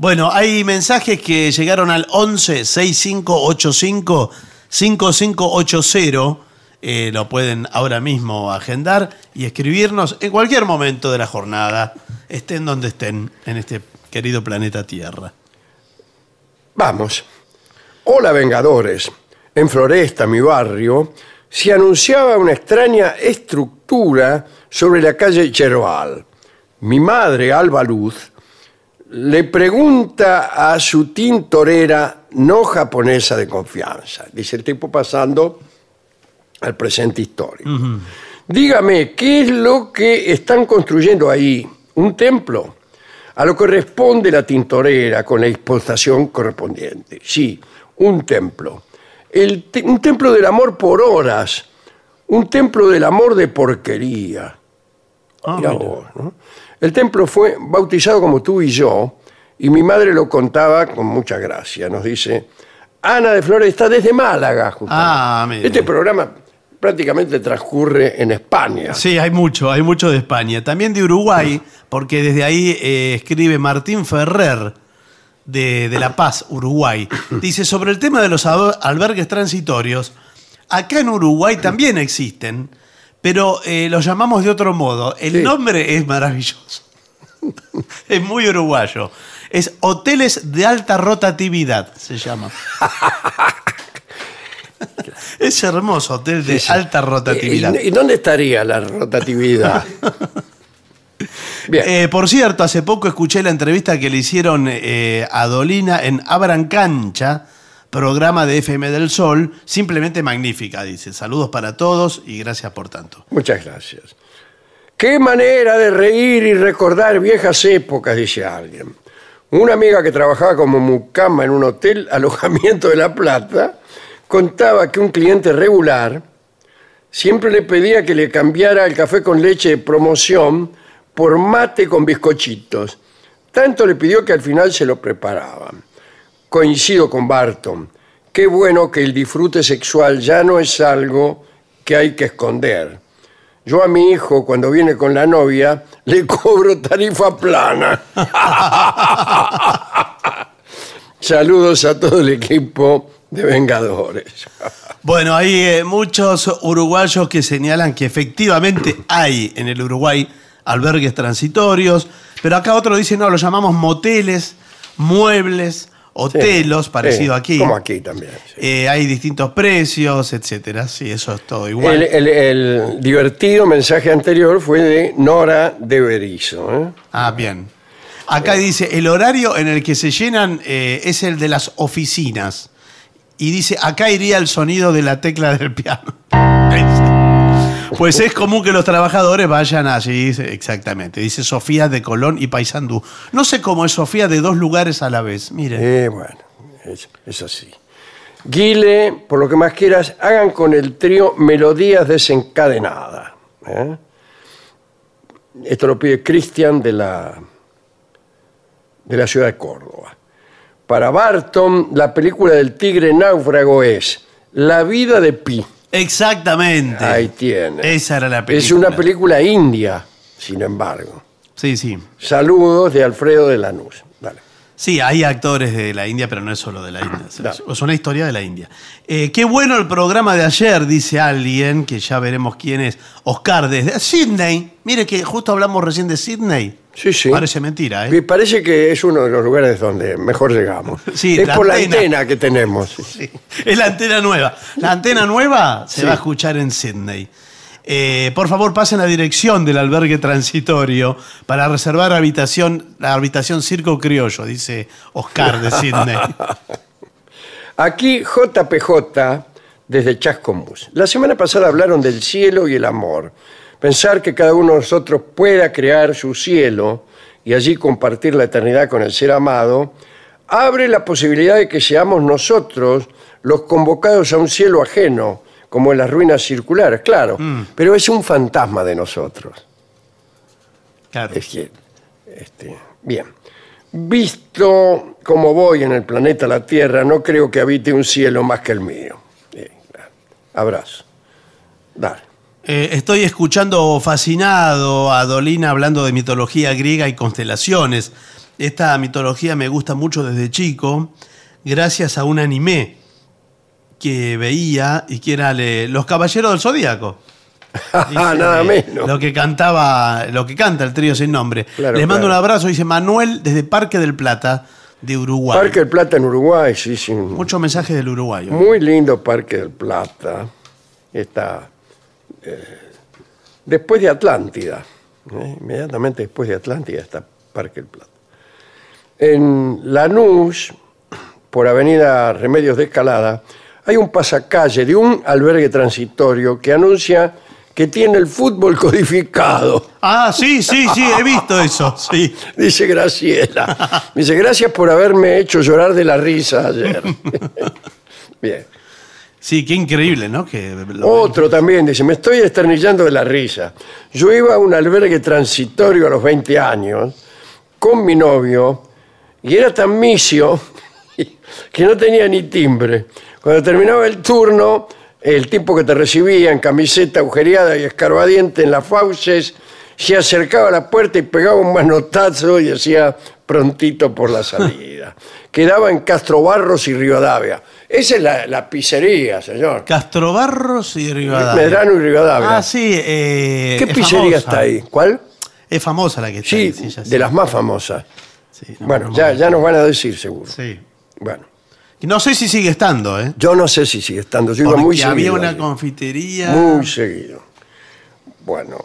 Bueno, hay mensajes que llegaron al 11 6585 5580. Eh, lo pueden ahora mismo agendar y escribirnos en cualquier momento de la jornada, estén donde estén en este querido planeta Tierra. Vamos. Hola, Vengadores. En Floresta, mi barrio, se anunciaba una extraña estructura sobre la calle Cheroal. Mi madre, Alba Luz, le pregunta a su tintorera no japonesa de confianza. Dice el tipo pasando al presente histórico. Dígame, ¿qué es lo que están construyendo ahí? ¿Un templo? A lo que responde la tintorera con la exposición correspondiente. Sí, un templo. El te- un templo del amor por horas. Un templo del amor de porquería. Ah, Mirá mira. vos, ¿no? El templo fue bautizado como tú y yo, y mi madre lo contaba con mucha gracia. Nos dice, Ana de Flores está desde Málaga, justamente. Ah, mire. Este programa prácticamente transcurre en España. Sí, hay mucho, hay mucho de España. También de Uruguay, porque desde ahí eh, escribe Martín Ferrer, de, de La Paz, Uruguay. Dice, sobre el tema de los al- albergues transitorios, acá en Uruguay también existen, pero eh, los llamamos de otro modo. El Sí. nombre es maravilloso. *laughs* es muy uruguayo. Es Hoteles de Alta Rotatividad, se llama. *laughs* es hermoso, hotel de Sí, alta rotatividad. ¿Y, y dónde estaría la rotatividad? *laughs* Bien. Eh, por cierto, hace poco escuché la entrevista que le hicieron eh, a Dolina en Abran Cancha, programa de FM del Sol, simplemente magnífica, dice. Saludos para todos y gracias por tanto. Muchas gracias. Qué manera de reír y recordar viejas épocas, dice alguien. Una amiga que trabajaba como mucama en un hotel *laughs* alojamiento de La Plata contaba que un cliente regular siempre le pedía que le cambiara el café con leche de promoción por mate con bizcochitos. Tanto le pidió que al final se lo preparaban. Coincido con Barton. Qué bueno que el disfrute sexual ya no es algo que hay que esconder. Yo a mi hijo, cuando viene con la novia, le *laughs* cobro tarifa plana. *laughs* Saludos a todo el equipo de Vengadores. *laughs* Bueno, hay eh, muchos uruguayos que señalan que efectivamente hay en el Uruguay albergues transitorios, pero acá otro dice, no, lo llamamos moteles, muebles, hotelos, parecido Sí, aquí. Como aquí también. sí. Eh, hay distintos precios, etcétera. Sí, eso es todo igual. El, el- el divertido mensaje anterior fue de Nora de Berizo. ¿eh? Ah, bien. Acá dice, el horario en el que se llenan eh, es el de las oficinas. Y dice, acá iría el sonido de la tecla del piano. *laughs* Pues es común que los trabajadores vayan allí, exactamente. Dice Sofía de Colón y Paysandú. No sé cómo es Sofía de dos lugares a la vez. Miren. Eh, bueno, es, es así. Guile, por lo que más quieras, hagan con el trío Melodías Desencadenadas. ¿eh? Esto lo pide Cristian de la, de la ciudad de Córdoba. Para Barton, la película del tigre náufrago es La vida de Pi. Exactamente. Ahí tiene. Esa era la película. Es una película india, sin embargo. Sí, sí. Saludos de Alfredo de Lanús. Dale. Sí, hay actores de la India, pero no es solo de la India. Es- Claro. Es una historia de la India. Eh, qué bueno el programa de ayer, dice alguien, que ya veremos quién es. Oscar, desde Sydney. Mire que justo hablamos recién de Sydney. Sí, sí. Parece mentira, Me ¿eh? parece que es uno de los lugares donde mejor llegamos. *laughs* Sí, es la por la antena. que tenemos. *laughs* Sí, Es la antena nueva. La antena nueva se va a escuchar en Sydney. Eh, por favor, pasen la dirección del albergue transitorio para reservar habitación, la habitación Circo Criollo, dice Oscar de Sydney. *laughs* Aquí JPJ desde Chascomús. La semana pasada hablaron del cielo y el amor. Pensar que cada uno de nosotros pueda crear su cielo y allí compartir la eternidad con el ser amado, abre la posibilidad de que seamos nosotros los convocados a un cielo ajeno, como en las ruinas circulares, claro, pero es un fantasma de nosotros. Claro. Es que, este, bien. Visto como voy en el planeta La Tierra, no creo que habite un cielo más que el mío. Bien. Abrazo. Dale. Eh, estoy escuchando fascinado a Dolina hablando de mitología griega y constelaciones. Esta mitología me gusta mucho desde chico, gracias a un anime que veía y que era le- Los Caballeros del Zodíaco. *laughs* Dice, Nada menos. Lo que cantaba, lo que canta el trío sin nombre. Claro, Les mando claro. un abrazo, dice Manuel desde Parque del Plata, de Uruguay. Parque del Plata en Uruguay, sí, sí. Muchos mensajes del uruguayo. Muy lindo Parque del Plata. Está eh, después de Atlántida. ¿eh? Inmediatamente después de Atlántida está Parque del Plata. En Lanús, por Avenida Remedios de Escalada, hay un pasacalle de un albergue transitorio que anuncia que tiene el fútbol codificado. Ah, sí, sí, sí, he visto eso, sí. *laughs* Dice Graciela. Dice, gracias por haberme hecho llorar de la risa ayer. *laughs* Bien. Sí, qué increíble, ¿no? Que Otro también dice, me estoy esternillando de la risa. Yo iba a un albergue transitorio a los 20 años con mi novio y era tan misio *laughs* que no tenía ni timbre. Cuando terminaba el turno, el tipo que te recibía en camiseta agujereada y escarbadiente en las fauces se acercaba a la puerta y pegaba un manotazo y decía prontito por la salida. *laughs* Quedaba en Castro Barros y Rivadavia. Esa es la, la pizzería, señor. Castrobarros y Rivadavia. Medrano y Rivadavia. Ah, sí. eh, ¿Qué es pizzería famosa. está ahí? ¿Cuál? Es famosa la que está Sí, ahí. ya sé. de las más famosas. Sí, no, bueno, no, ya, no. ya nos van a decir seguro. Sí. Bueno, No sé si sigue estando, ¿eh? yo no sé si sigue estando. Yo iba Porque muy había seguido. una allí. confitería. Muy seguido. Bueno,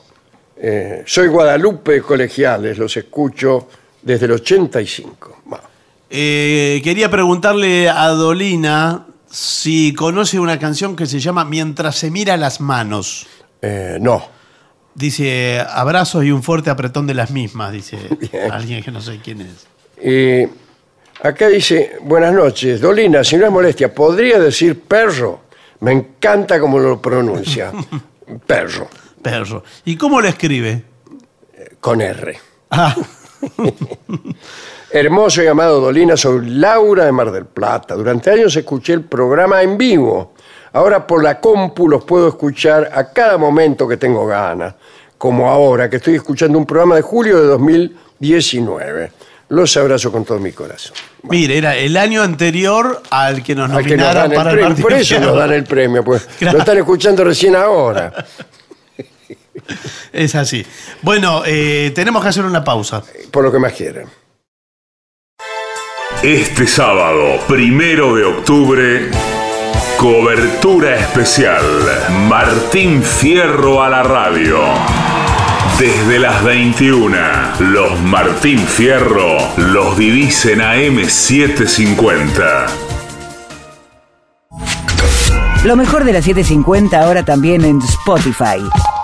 eh, soy Guadalupe Colegiales, los escucho desde el 85. Bueno, Eh, quería preguntarle a Dolina si conoce una canción que se llama Mientras se mira las manos. eh, no. Dice abrazos y un fuerte apretón de las mismas, dice *laughs* Bien. alguien que no sé quién es. Acá dice, buenas noches, Dolina, si no es molestia, ¿podría decir perro? Me encanta cómo lo pronuncia. *laughs* Perro, Perro. ¿Y cómo lo escribe? con R. Ah, *laughs* Hermoso y amado Dolina, soy Laura de Mar del Plata. Durante años escuché el programa en vivo. Ahora por la compu los puedo escuchar a cada momento que tengo ganas. Como ahora, que estoy escuchando un programa de julio de 2019. Los abrazo con todo mi corazón. mire, era el año anterior al que nos Al que nos nominaran dan el para el premio. Martín Por eso Fierro. nos dan el premio, pues. Claro. *laughs* Lo están escuchando recién ahora. *laughs* Es así. Bueno, eh, tenemos que hacer una pausa. Por lo que más quieran. Este sábado, primero de octubre, cobertura especial. Martín Fierro a la radio. Desde las 21, los Martín Fierro los vivís en AM750. Lo mejor de la 750 ahora también en Spotify.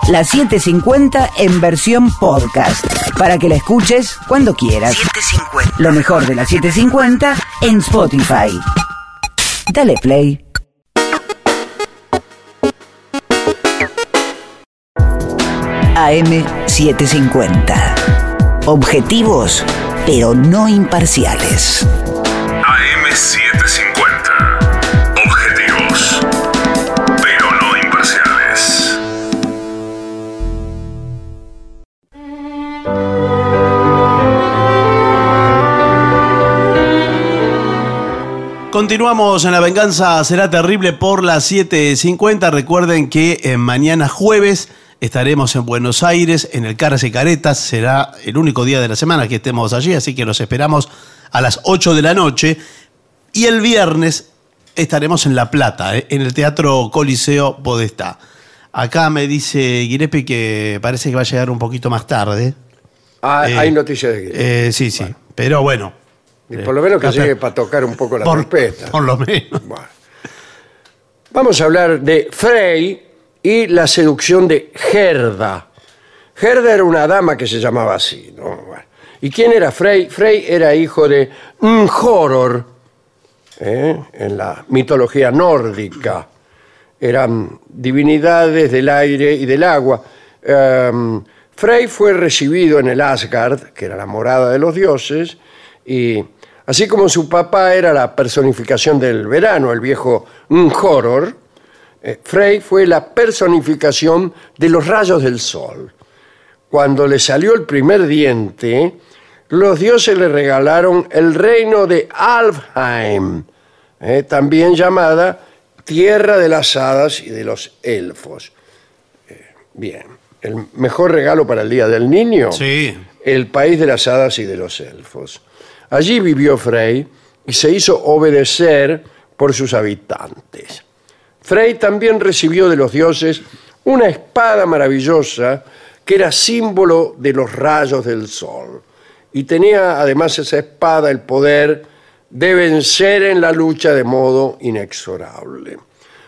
La 750 en versión podcast. Para que la escuches cuando quieras. Lo mejor de la 750 en Spotify. Dale play. AM750. Objetivos, pero no imparciales. AM750. Objetivos, pero no imparciales. Continuamos en La Venganza Será Terrible por las 7.50. Recuerden que eh, mañana jueves estaremos en Buenos Aires, en el Caras y Caretas. Será el único día de la semana que estemos allí, así que los esperamos a las 8 de la noche. Y el viernes estaremos en La Plata, eh, en el Teatro Coliseo Podestá. Acá me dice Guirepe que parece que va a llegar un poquito más tarde. Ah, Eh, hay noticias de que. Eh, sí, sí. Pero bueno. y por lo menos que llegue para tocar un poco la por, trompeta. por lo menos. Bueno. Vamos a hablar de Frey y la seducción de Gerda. Gerda era una dama que se llamaba así. ¿Y quién era Frey? Frey era hijo de Njoror, ¿eh? en la mitología nórdica. Eran divinidades del aire y del agua. Em, Frey fue recibido en el Asgard, que era la morada de los dioses, y así como su papá era la personificación del verano, el viejo Njoror, Frey fue la personificación de los rayos del sol. Cuando le salió el primer diente, los dioses le regalaron el reino de Alfheim, eh, también llamada Tierra de las Hadas y de los Elfos. Eh, bien, el mejor regalo para el Día del Niño, Sí. el país de las hadas y de los elfos. Allí vivió Frey y se hizo obedecer por sus habitantes. Frey también recibió de los dioses una espada maravillosa que era símbolo de los rayos del sol. Y tenía además esa espada el poder de vencer en la lucha de modo inexorable.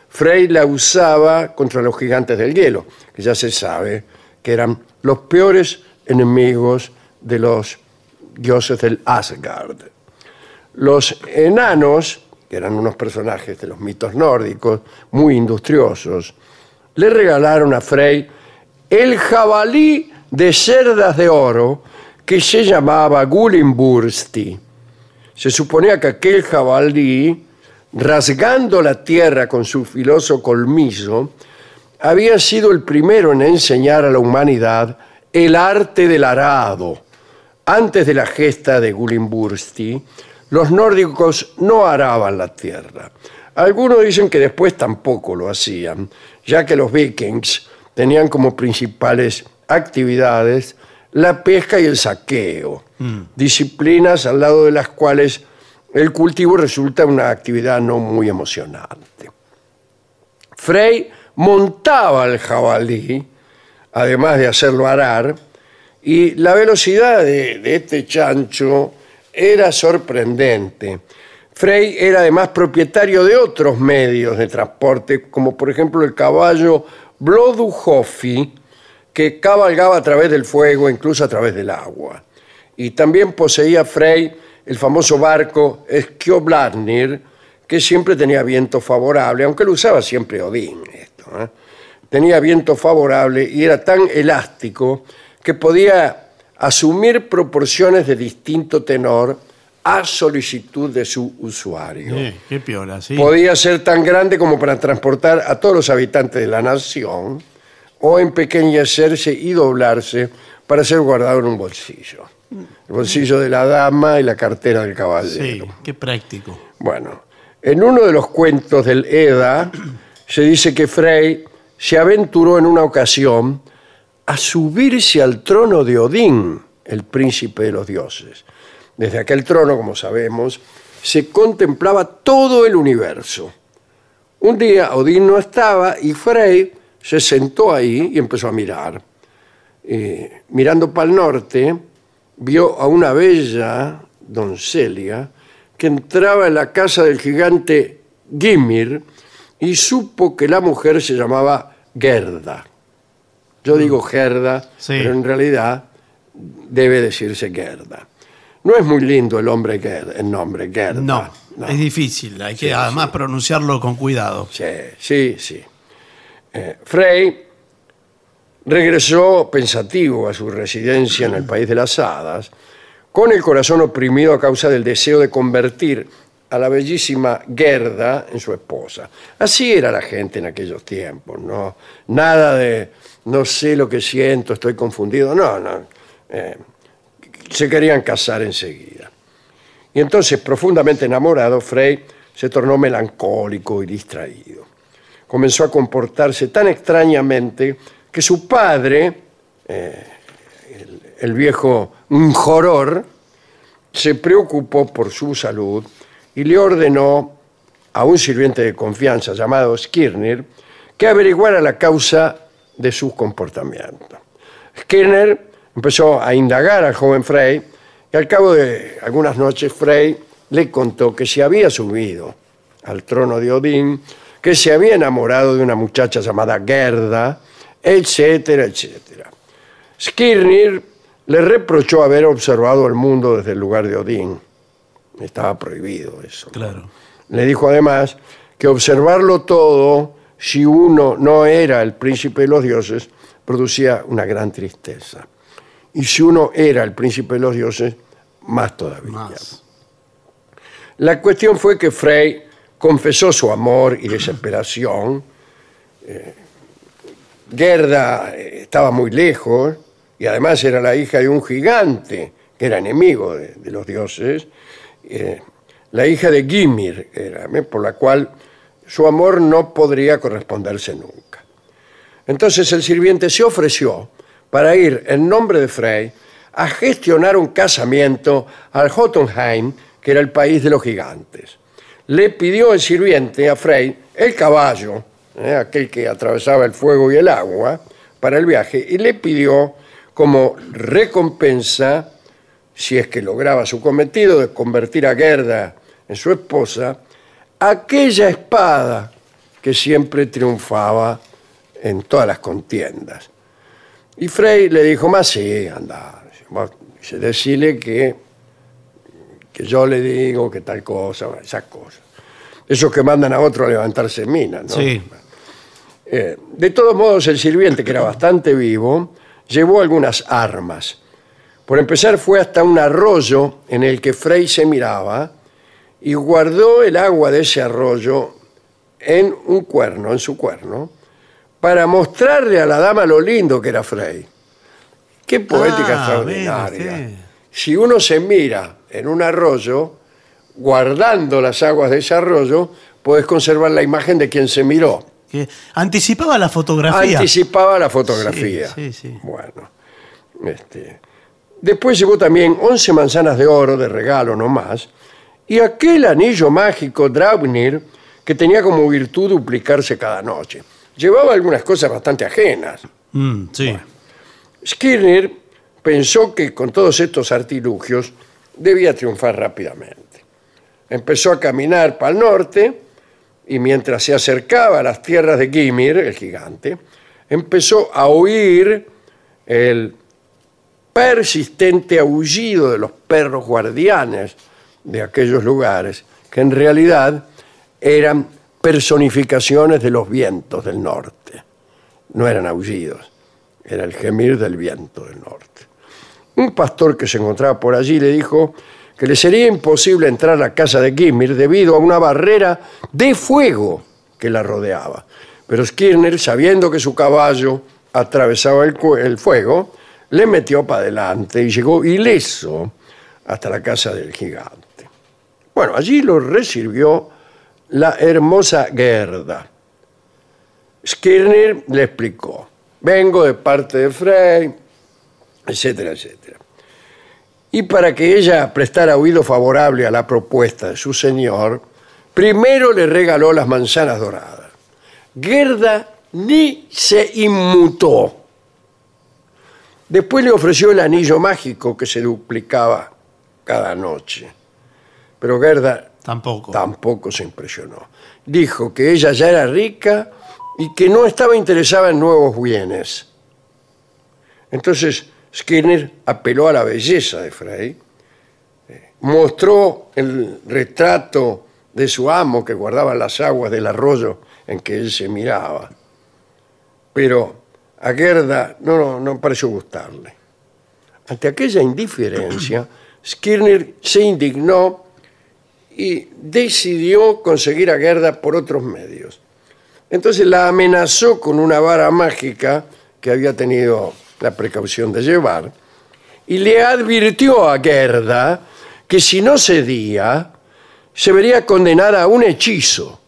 Frey la usaba contra los gigantes del hielo, que ya se sabe que eran los peores enemigos de los dioses del Asgard. Los enanos, que eran unos personajes de los mitos nórdicos, muy industriosos, le regalaron a Frey el jabalí de cerdas de oro que se llamaba Gulimbursti. Se suponía que aquel jabalí, rasgando la tierra con su filoso colmillo, había sido el primero en enseñar a la humanidad el arte del arado. Antes de la gesta de Gulimbursti, los nórdicos no araban la tierra. Algunos dicen que después tampoco lo hacían, ya que los vikings tenían como principales actividades la pesca y el saqueo, disciplinas al lado de las cuales el cultivo resulta una actividad no muy emocionante. Frey montaba el jabalí, además de hacerlo arar, y la velocidad de, de este chancho era sorprendente. Frey era además propietario de otros medios de transporte, como por ejemplo el caballo Bloduhofi, que cabalgaba a través del fuego, incluso a través del agua. Y también poseía Frey el famoso barco Skjolbladnir, que siempre tenía viento favorable, aunque lo usaba siempre Odín. Esto, ¿eh? tenía viento favorable y era tan elástico que podía asumir proporciones de distinto tenor a solicitud de su usuario. Eh, qué piola, sí. Podía ser tan grande como para transportar a todos los habitantes de la nación o empequeñecerse y doblarse para ser guardado en un bolsillo. El bolsillo de la dama y la cartera del Sí, caballero. qué práctico. Bueno, en uno de los cuentos del Eda se dice que Frey se aventuró en una ocasión a subirse al trono de Odín, el príncipe de los dioses. Desde aquel trono, como sabemos, se contemplaba todo el universo. Un día Odín no estaba y Frey se sentó ahí y empezó a mirar. Eh, mirando para el norte, vio a una bella doncella que entraba en la casa del gigante Gimir y supo que la mujer se llamaba Gerda. Yo digo Gerda, Sí. pero en realidad debe decirse Gerda. No es muy lindo el, hombre el nombre Gerda. No, no. es difícil. Hay que Sí, además sí. pronunciarlo con cuidado. Sí, sí, sí. Eh, Frey regresó pensativo a su residencia en el país de las hadas, con el corazón oprimido a causa del deseo de convertir a la bellísima Gerda en su esposa. Así era la gente en aquellos tiempos, ¿no? Nada de no sé lo que siento, estoy confundido. No, no. Eh, se querían casar enseguida. Y entonces, profundamente enamorado, Frey se tornó melancólico y distraído. Comenzó a comportarse tan extrañamente que su padre, eh, el, viejo Njoror, se preocupó por su salud y le ordenó a un sirviente de confianza llamado Skirnir que averiguara la causa de sus comportamientos. Skirner empezó a indagar al joven Frey y al cabo de algunas noches Frey le contó que se había subido al trono de Odín, que se había enamorado de una muchacha llamada Gerda, etcétera, etcétera. Skirnir le reprochó haber observado el mundo desde el lugar de Odín. Estaba prohibido eso. Claro. Le dijo además que observarlo todo, si uno no era el príncipe de los dioses, producía una gran tristeza. Y si uno era el príncipe de los dioses, más todavía. Más. La cuestión fue que Frey confesó su amor y desesperación. Eh, Gerda eh, estaba muy lejos y además era la hija de un gigante que era enemigo de, de los dioses. Eh, la hija de Gimir era, ¿eh? por la cual su amor no podría corresponderse nunca. Entonces el sirviente se ofreció para ir en nombre de Frey a gestionar un casamiento al Jotunheim, que era el país de los gigantes. Le pidió el sirviente a Frey el caballo, eh, aquel que atravesaba el fuego y el agua, para el viaje, y le pidió como recompensa, si es que lograba su cometido de convertir a Gerda en su esposa, aquella espada que siempre triunfaba en todas las contiendas. Y Frey le dijo, más sí, anda, vos, dice, decile que, que yo le digo que tal cosa, esas cosas. Esos que mandan a otro a levantarse minas, ¿no? Sí. Eh, de todos modos, el sirviente, que era bastante vivo, llevó algunas armas. Por empezar, fue hasta un arroyo en el que Frey se miraba y guardó el agua de ese arroyo en un cuerno, en su cuerno, para mostrarle a la dama lo lindo que era Frey. Qué poética Ah, extraordinaria. ve usted. Si uno se mira en un arroyo, guardando las aguas de ese arroyo, puedes conservar la imagen de quien se miró. Que anticipaba la fotografía. Anticipaba la fotografía. Sí, sí, sí. Bueno. Este, después llevó también 11 manzanas de oro de regalo nomás y aquel anillo mágico Draupnir que tenía como virtud duplicarse cada noche. Llevaba algunas cosas bastante ajenas. Mm, sí. Skirnir pensó que con todos estos artilugios debía triunfar rápidamente. Empezó a caminar para el norte y mientras se acercaba a las tierras de Gimir, el gigante, empezó a oír el persistente aullido de los perros guardianes de aquellos lugares, que en realidad eran personificaciones de los vientos del norte. no eran aullidos, era el gemir del viento del norte. Un pastor que se encontraba por allí le dijo que le sería imposible entrar a la casa de Gimir debido a una barrera de fuego que la rodeaba. Pero Skirner, sabiendo que su caballo atravesaba el fuego, le metió para adelante y llegó ileso hasta la casa del gigante. Bueno, allí lo recibió la hermosa Gerda. Skirner le explicó, vengo de parte de Frey, etcétera, etcétera. Y para que ella prestara oído favorable a la propuesta de su señor, primero le regaló las manzanas doradas. Gerda ni se inmutó. Después le ofreció el anillo mágico que se duplicaba cada noche. Pero Gerda Tampoco. tampoco se impresionó. Dijo que ella ya era rica y que no estaba interesada en nuevos bienes. Entonces Skinner apeló a la belleza de Frey, eh, mostró el retrato de su amo que guardaba las aguas del arroyo en que él se miraba. Pero a Gerda no, no, no pareció gustarle. Ante aquella indiferencia, *clears throat* Skirner se indignó y decidió conseguir a Gerda por otros medios. Entonces la amenazó con una vara mágica que había tenido la precaución de llevar y le advirtió a Gerda que si no cedía, se vería condenada a un hechizo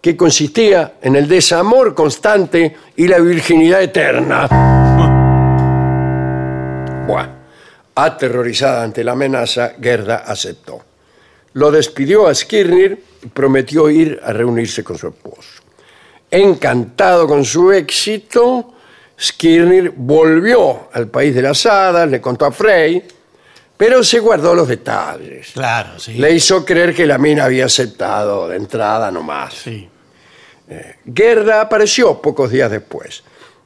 que consistía en el desamor constante y la virginidad eterna. Buah. Aterrorizada ante la amenaza, Gerda aceptó. Lo despidió a Skirnir y prometió ir a reunirse con su esposo. Encantado con su éxito, Skirnir volvió al país de las hadas, le contó a Frey, pero se guardó los detalles. Claro, sí. Le hizo creer que la mina había aceptado de entrada nomás. Sí. Gerda apareció pocos días después.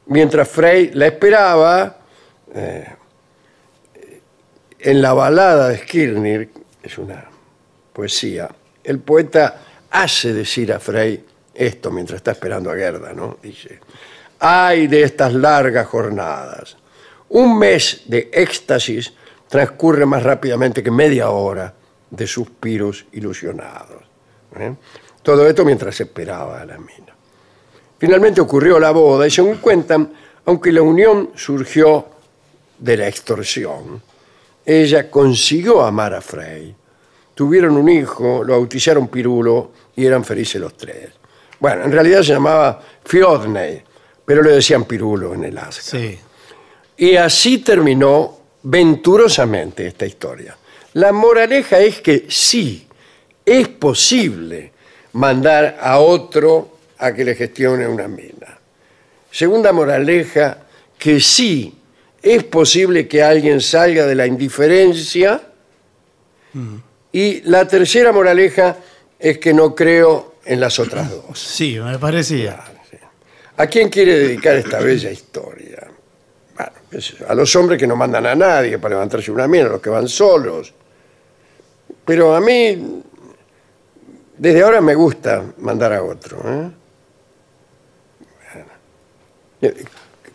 Mientras Frey la esperaba, eh, en la balada de Skirnir, es una poesía, el poeta hace decir a Frey esto mientras está esperando a Gerda, ¿no? Dice, ay de estas largas jornadas. Un mes de éxtasis transcurre más rápidamente que media hora de suspiros ilusionados. ¿eh? Todo esto mientras esperaba a la mina. Finalmente ocurrió la boda y según cuentan, aunque la unión surgió de la extorsión, ella consiguió amar a Frey. Tuvieron un hijo, lo bautizaron Pirulo y eran felices los tres. Bueno, en realidad se llamaba Fiodney, pero le decían Pirulo en el Asgard. Sí. Y así terminó venturosamente esta historia. La moraleja es que sí, es posible mandar a otro a que le gestione una mina. Segunda moraleja, que sí, es posible que alguien salga de la indiferencia. Y la tercera moraleja es que no creo en las otras dos. Sí, me parecía. ¿A quién quiere dedicar esta bella historia? Bueno, a los hombres que no mandan a nadie para levantarse una mina, a los que van solos. Pero a mí, desde ahora me gusta mandar a otro. ¿eh? Bueno.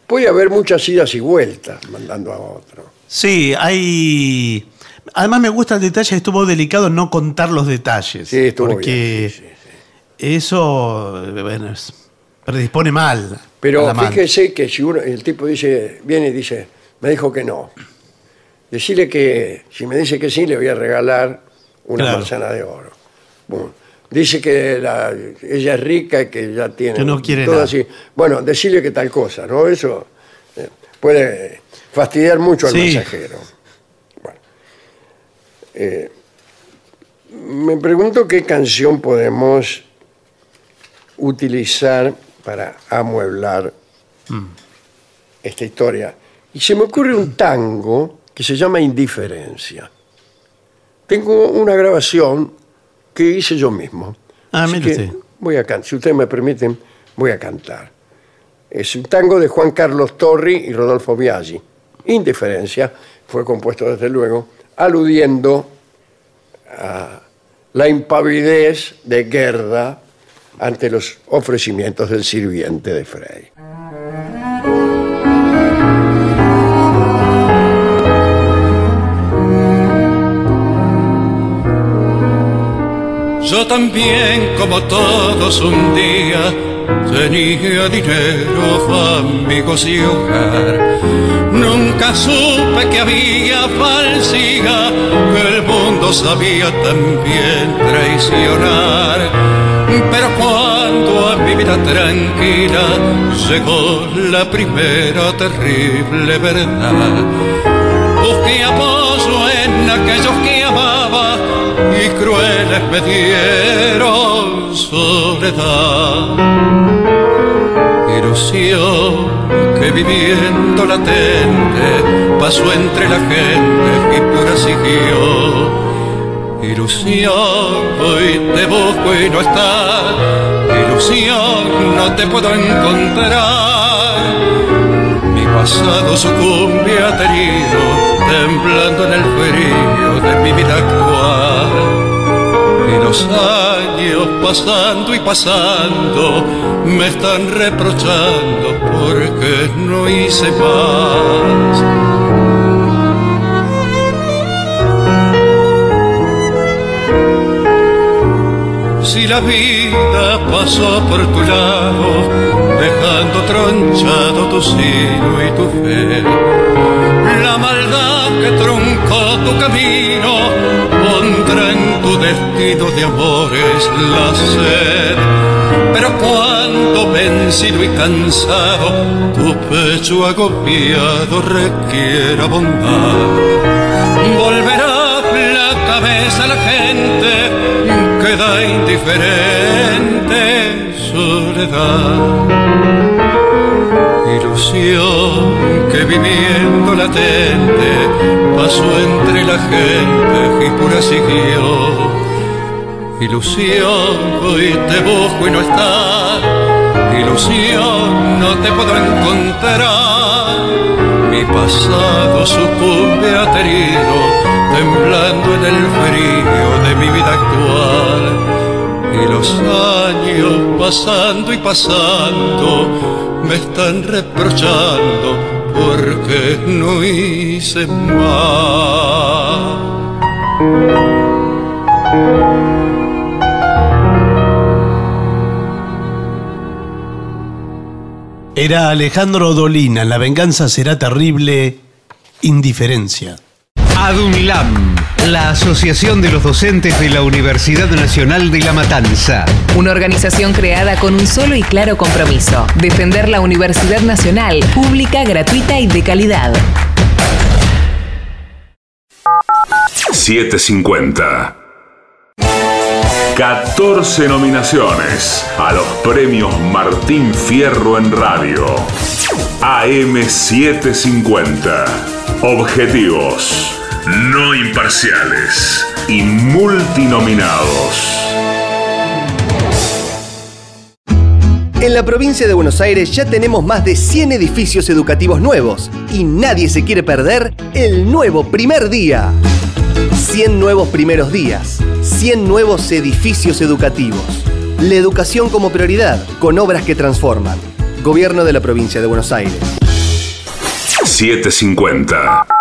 Puede haber muchas idas y vueltas mandando a otro. Sí, hay. Además, me gusta el detalle, estuvo delicado no contar los detalles. Sí, estuvo Porque bien, sí, sí, eso bueno, es- predispone mal. Pero fíjese que si uno- el tipo dice, viene y dice, me dijo que no. Decirle que si me dice que sí, le voy a regalar una Claro. manzana de oro. Bueno, dice que la- ella es rica y que ya tiene Que no quiere todo nada. así. Bueno, decirle que tal cosa, ¿no? Eso eh, puede fastidiar mucho al Sí. mensajero. Eh, me pregunto qué canción podemos utilizar para amueblar esta historia. Y se me ocurre un tango que se llama Indiferencia. Tengo una grabación que hice yo mismo. Ah, Así mire que usted. voy a cantar. Si ustedes me permiten, voy a cantar. Es un tango de Juan Carlos Torri y Rodolfo Biaggi. Indiferencia fue compuesto desde luego aludiendo a la impavidez de Gerda ante los ofrecimientos del sirviente de Frey. Yo también, como todos, un día tenía dinero, amigos y hogar. Nunca supe que había falsidad, que el mundo sabía también traicionar. Pero cuando a mi vida tranquila llegó la primera terrible verdad, y crueles me dieron soledad. Ilusión que viviendo latente pasó entre la gente y pura siguió. Ilusión, hoy te busco y no estás. Ilusión, no te puedo encontrar. Mi pasado sucumbe aterido, temblando en el frío de mi vida. Los años pasando y pasando me están reprochando porque no hice más. Si la vida pasó por tu lado, dejando tronchado tu sino y tu fe, la maldad que truncó tu camino destino de amores la sed. Pero cuando vencido y cansado, tu pecho agobiado requiera bondad, volverá la cabeza a la gente queda indiferente soledad. Ilusión que viviendo latente pasó entre la gente y pura siguió. Ilusión, hoy te busco y no estás. Ilusión, no te puedo encontrar. Mi pasado sucumbe aterido, temblando en el frío de mi vida actual. Y los años pasando y pasando me están reprochando porque no hice más. Era Alejandro Dolina, La venganza será terrible, indiferencia. ADUNLAM, la Asociación de los Docentes de la Universidad Nacional de La Matanza. Una organización creada con un solo y claro compromiso, defender la Universidad Nacional, pública, gratuita y de calidad. 750. 14 nominaciones a los premios Martín Fierro en Radio. AM750. Objetivos, no imparciales y multinominados. En la provincia de Buenos Aires ya tenemos más de 100 edificios educativos nuevos y nadie se quiere perder el nuevo primer día. 100 nuevos primeros días, 100 nuevos edificios educativos. La educación como prioridad, con obras que transforman. Gobierno de la provincia de Buenos Aires. 750.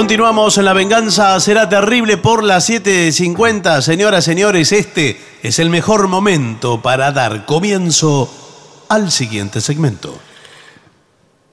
Continuamos en La Venganza Será Terrible por las 7.50. Señoras, señores, este es el mejor momento para dar comienzo al siguiente segmento.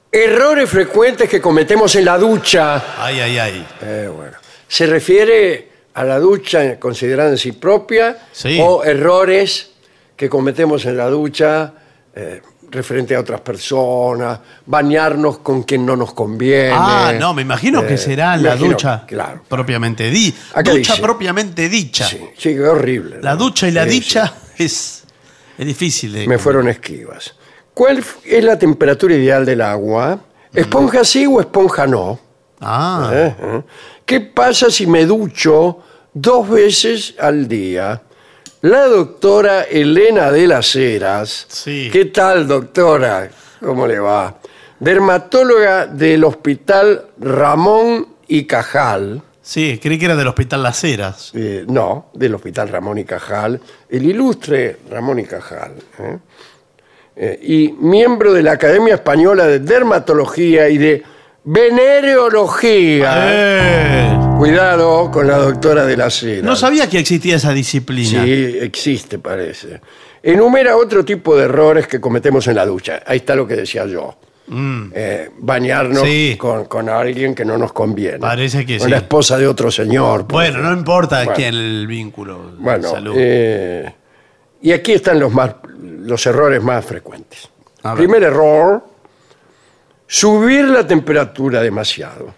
Errores frecuentes que cometemos en la ducha. Ay, ay, ay. Eh, bueno. Se refiere a la ducha considerada en sí propia Sí. o errores que cometemos en la ducha eh, referente a otras personas, bañarnos con quien no nos conviene. Ah, no, me imagino que Eh, será la imagino, ducha Claro. propiamente di. Acá Ducha dice. propiamente dicha. Sí, sí, qué horrible. La ¿no? ducha y la Sí, dicha *laughs* es, es difícil de. Me fueron esquivas. ¿Cuál es la temperatura ideal del agua? ¿Esponja sí o esponja no? Ah, ¿Eh? ¿Eh? ¿Qué pasa si me ducho dos veces al día. La doctora Elena de las Heras. Sí. ¿Qué tal, doctora? ¿Cómo le va? Dermatóloga del Hospital Ramón y Cajal. Sí, creí que era del Hospital Las Heras. Eh, no, del Hospital Ramón y Cajal, el ilustre Ramón y Cajal, ¿eh? Eh, y miembro de la Academia Española de Dermatología y de Venereología. Cuidado con la doctora de la Cera. No sabía que existía esa disciplina. Sí, existe, parece. Enumera otro tipo de errores que cometemos en la ducha. Ahí está lo que decía yo. Eh, bañarnos Mm. Sí. con, con alguien que no nos conviene. Parece que Con sí. la esposa de otro señor. por Bueno, no importa Bueno. quién el vínculo. Bueno, salud. eh, y aquí están los, más, los errores más frecuentes. A ver. Primer error, subir la temperatura demasiado.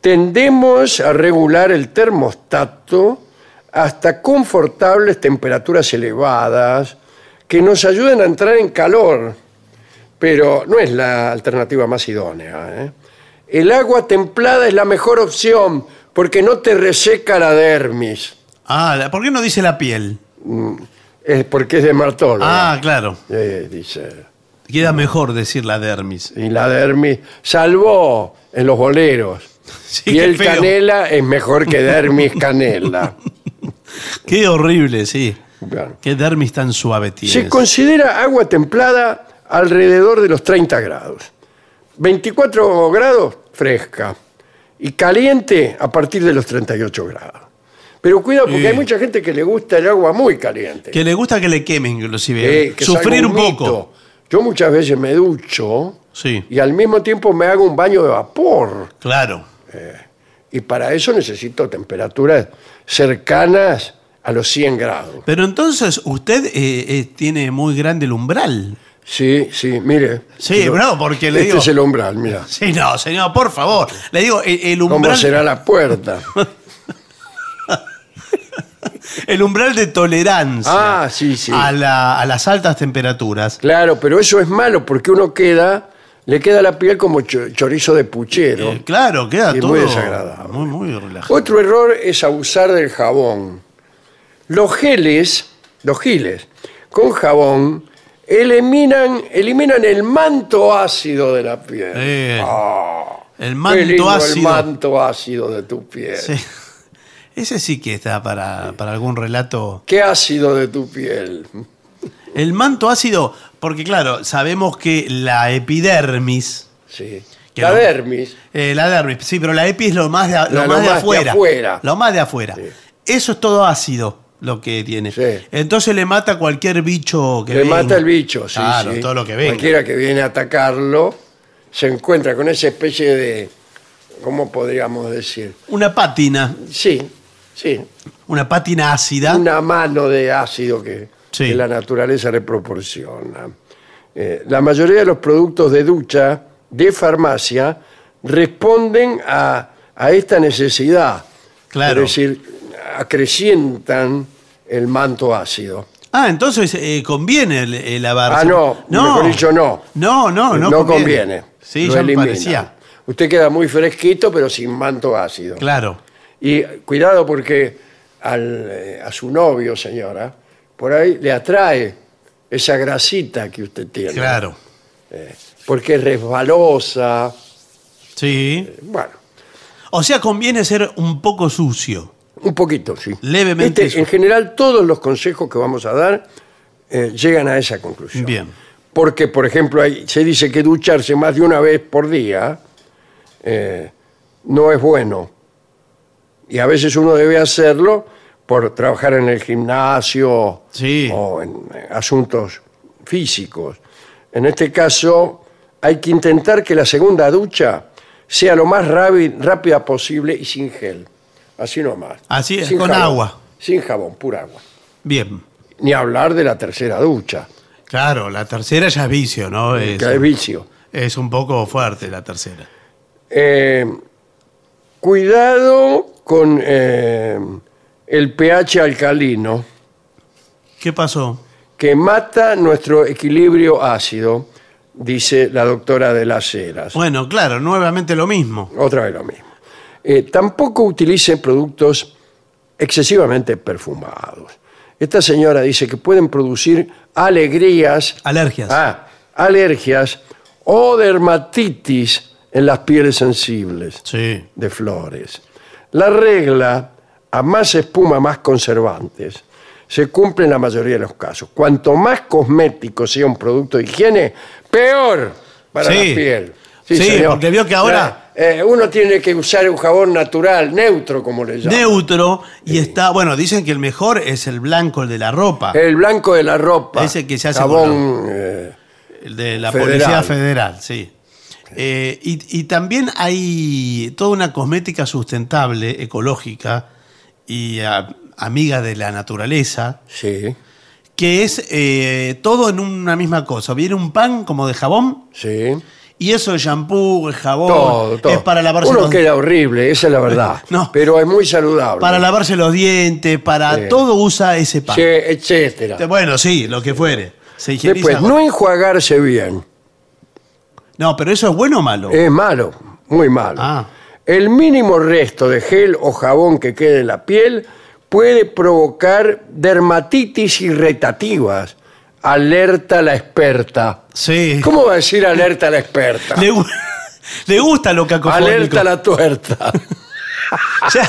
Tendemos a regular el termostato hasta confortables temperaturas elevadas que nos ayuden a entrar en calor, pero no es la alternativa más idónea. ¿eh? El agua templada es la mejor opción porque no te reseca la dermis. Ah, ¿por qué no dice la piel? Es porque es dermatólogo. Ah, claro. Eh, dice. Queda mejor decir la dermis. Y la dermis, salvo en los boleros. Sí, y el feo. canela es mejor que dermis *laughs* canela. Qué horrible, sí. Claro. Qué dermis tan suave tienes. Se considera agua templada alrededor de los 30 grados. 24 grados, fresca. Y caliente a partir de los 38 grados. Pero cuidado, porque Sí. hay mucha gente que le gusta el agua muy caliente. Que le gusta que le quemen, inclusive. Eh, Sufrir un mito. poco. Yo muchas veces me ducho Sí, y al mismo tiempo me hago un baño de vapor. claro. Y para eso necesito temperaturas cercanas a los 100 grados. Pero entonces usted eh, eh, tiene muy grande el umbral. Sí, sí, mire. Sí, Pero bravo, porque le este digo- es el umbral, mira. Sí, no, señor, por favor. Le digo, el, el ¿Cómo umbral. será la puerta? *laughs* El umbral de tolerancia Ah, sí, sí. a, la- a las altas temperaturas. Claro, pero eso es malo porque uno queda, le queda la piel como cho- chorizo de puchero. Eh, claro, queda Y todo. muy desagradable. Muy, muy relajado. Otro error es abusar del jabón. Los geles, los giles, con jabón, eliminan, eliminan el manto ácido de la piel. Eh, Ah, el qué manto lindo ácido. El manto ácido de tu piel. Sí. *laughs* Ese sí que está para, para algún relato. Qué ácido de tu piel. El manto ácido, porque claro, sabemos que la epidermis. Sí. Que la dermis. eh, la dermis, sí, pero la epi es lo más de, lo más de más de afuera. Lo más de afuera. Sí. Eso es todo ácido lo que tiene. Sí. Entonces le mata cualquier bicho que Le venga. mata el bicho, sí, Claro, sí. todo lo que venga. Cualquiera que viene a atacarlo se encuentra con esa especie de, ¿cómo podríamos decir? Una pátina, Sí, sí, una pátina ácida. una mano de ácido que, Sí. que la naturaleza le proporciona. Eh, la mayoría de los productos de ducha de farmacia responden a, a esta necesidad. Claro. Es decir, acrecientan el manto ácido. Ah, entonces eh, conviene el, el lavarse. Ah, no, mejor dicho, no. No, no, no, no conviene. Sí, Lo ya me parecía. Usted queda muy fresquito, pero sin manto ácido. Claro. Y cuidado porque al, eh, a su novio, señora, por ahí le atrae esa grasita que usted tiene. Claro. Porque es resbalosa. Sí. Bueno, O sea, conviene ser un poco sucio. un poquito, sí. Levemente Este, en general, todos los consejos que vamos a dar eh, llegan a esa conclusión. Bien. Porque, por ejemplo, hay- se dice que ducharse más de una vez por día eh, no es bueno. Y a veces uno debe hacerlo por trabajar en el gimnasio Sí. o en eh, asuntos físicos. En este caso, hay que intentar que la segunda ducha sea lo más rápida posible y sin gel. Así nomás. Así es, Sin con jabón. agua. Sin jabón, pura agua. Bien. Ni hablar de la tercera ducha, Claro, la tercera ya es vicio, ¿no? Es, que es vicio. es un poco fuerte la tercera. Eh, cuidado con eh, el pH alcalino, ¿Qué pasó? que mata nuestro equilibrio ácido, dice la doctora de las Heras. Bueno, claro, nuevamente lo mismo. Otra vez lo mismo. Eh, tampoco utilice productos excesivamente perfumados. Esta señora dice que pueden producir alegrías, Alergias. ah, alergias o dermatitis en las pieles sensibles Sí. de flores. La regla, a más espuma, más conservantes, se cumple en la mayoría de los casos. Cuanto más cosmético sea un producto de higiene, peor para Sí. la piel. Sí, porque vio que ahora- Eh, uno tiene que usar un jabón natural, neutro, como le llaman. Neutro y está, bueno, dicen que el mejor es el blanco, el de la ropa, El blanco de la ropa. Ese que se hace Jabón. eh, el de la federal. Policía Federal, sí. Eh, y, y también hay toda una cosmética sustentable, ecológica y amiga de la naturaleza, sí, que es eh, todo en una misma cosa. Viene un pan como de jabón sí. y eso de shampoo, el jabón, Todo, todo. es para lavarse Uno los queda horrible, esa es la verdad. *laughs* No. Pero es muy saludable. para lavarse los dientes, para Sí. todo usa ese pan. Sí, etcétera. Bueno, sí, lo que fuere. Se higieniza Después, con- no enjuagarse bien. No, pero eso es bueno o malo. Es malo, muy malo. Ah. El mínimo resto de gel o jabón que quede en la piel puede provocar dermatitis irritativas. Alerta la experta. sí. ¿Cómo va a decir alerta la experta? Le, gu- *laughs* le gusta lo cacofónico. Alerta la tuerta. *laughs* Ya.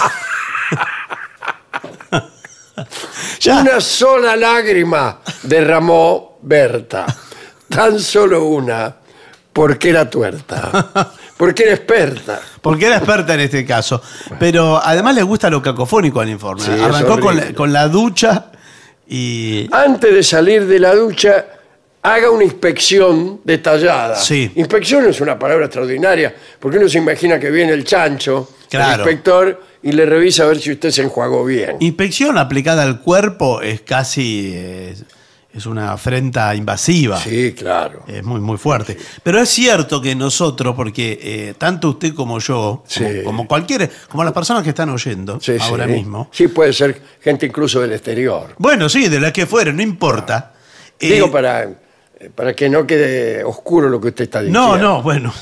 *laughs* Ya. Una sola lágrima derramó Berta. Tan solo una, porque era tuerta. Porque era experta. Porque era experta en este caso. Pero además le gusta lo cacofónico al informe. Sí, es Arrancó con la, horrible. con la ducha y. Antes de salir de la ducha, haga una inspección detallada. Sí. Inspección es una palabra extraordinaria, porque uno se imagina que viene el chancho, Claro. el inspector, y le revisa a ver si usted se enjuagó bien. Inspección aplicada al cuerpo es casi. eh, es una afrenta invasiva. Sí, claro. Es muy, muy fuerte. Pero es cierto que nosotros, porque eh, tanto usted como yo, Sí. como, como cualquier, como las personas que están oyendo Sí, ahora mismo. Sí, puede ser gente incluso del exterior. Bueno, sí, de las que fueren, no importa. Eh, Digo, para, para que no quede oscuro lo que usted está diciendo. No, no, bueno.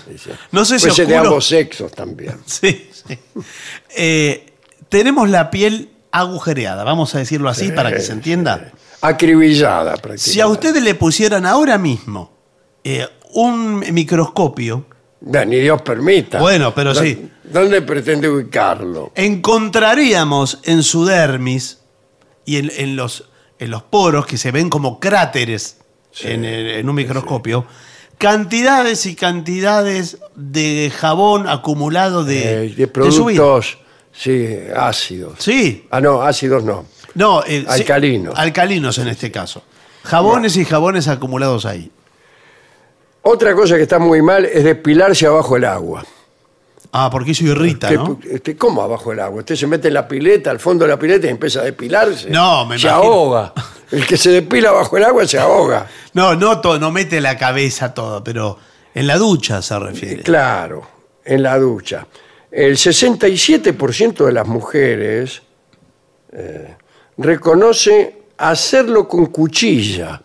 No sé si ser de oscuro- ambos sexos también. *laughs* Sí, sí. Eh, tenemos la piel agujereada, vamos a decirlo así para que se entienda. Acribillada, prácticamente. Si a ustedes le pusieran ahora mismo eh, un microscopio, Ya, Ni Dios permita. Bueno, pero ¿Dó- sí. ¿Dónde pretende ubicarlo? encontraríamos en su dermis y en, en los, en los poros que se ven como cráteres en, en un microscopio, cantidades y cantidades de jabón acumulado de, Eh, de de productos, sí, ácidos. Sí, Ah, no, ácidos no. No. eh, sí, Alcalinos. alcalinos en este caso. Jabones y jabones acumulados ahí. Otra cosa que está muy mal es depilarse abajo del agua. Ah, porque eso irrita, Usted- ¿no? usted, ¿Cómo abajo del agua? Usted se mete en la pileta, al fondo de la pileta y empieza a depilarse. No, me Se imagino. ahoga. *laughs* El que se depila abajo del agua se ahoga. No, no, to- no mete la cabeza todo, pero en la ducha se refiere. Claro, en la ducha. El 67% de las mujeres eh, reconoce hacerlo con cuchilla.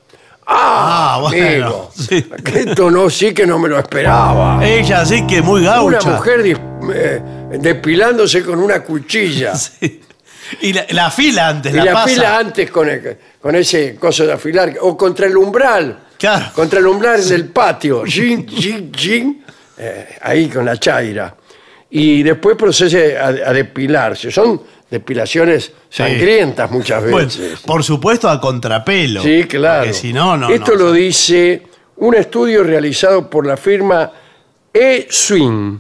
Ah, Ah, bueno, amigo. *laughs* sí. Esto no, sí que no me lo esperaba. Ella sí que muy Una gaucha. mujer dis- eh, depilándose con una cuchilla. *laughs* Sí. Y la, la fila antes, Y la, la pasa. fila antes con, el- con ese coso de afilar, o contra el umbral. Claro. Contra el umbral del patio. Yin, yin, yin, eh, ahí con la chaira. Y después procede a, a depilarse. Son depilaciones sangrientas muchas Bueno, veces. por supuesto a contrapelo. sí, claro. Porque si no, no. Esto no. lo dice un estudio realizado por la firma E-Swing.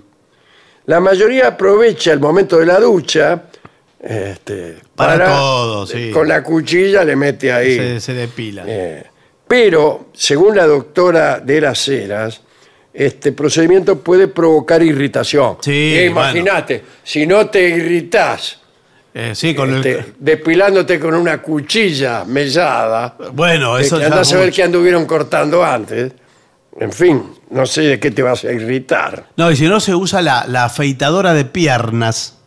La mayoría aprovecha el momento de la ducha este, Para todo, sí. Con la cuchilla le mete ahí. se, se depila. Eh, pero, según la doctora de las Heras, este procedimiento puede provocar irritación. Sí, Eh, Imagínate, si no te irritás Eh, sí, con este, el. depilándote con una cuchilla mellada, Bueno, eso ya andás a ver qué anduvieron cortando antes. En fin, no sé de qué te vas a irritar. No, y si no se usa la, la afeitadora de piernas,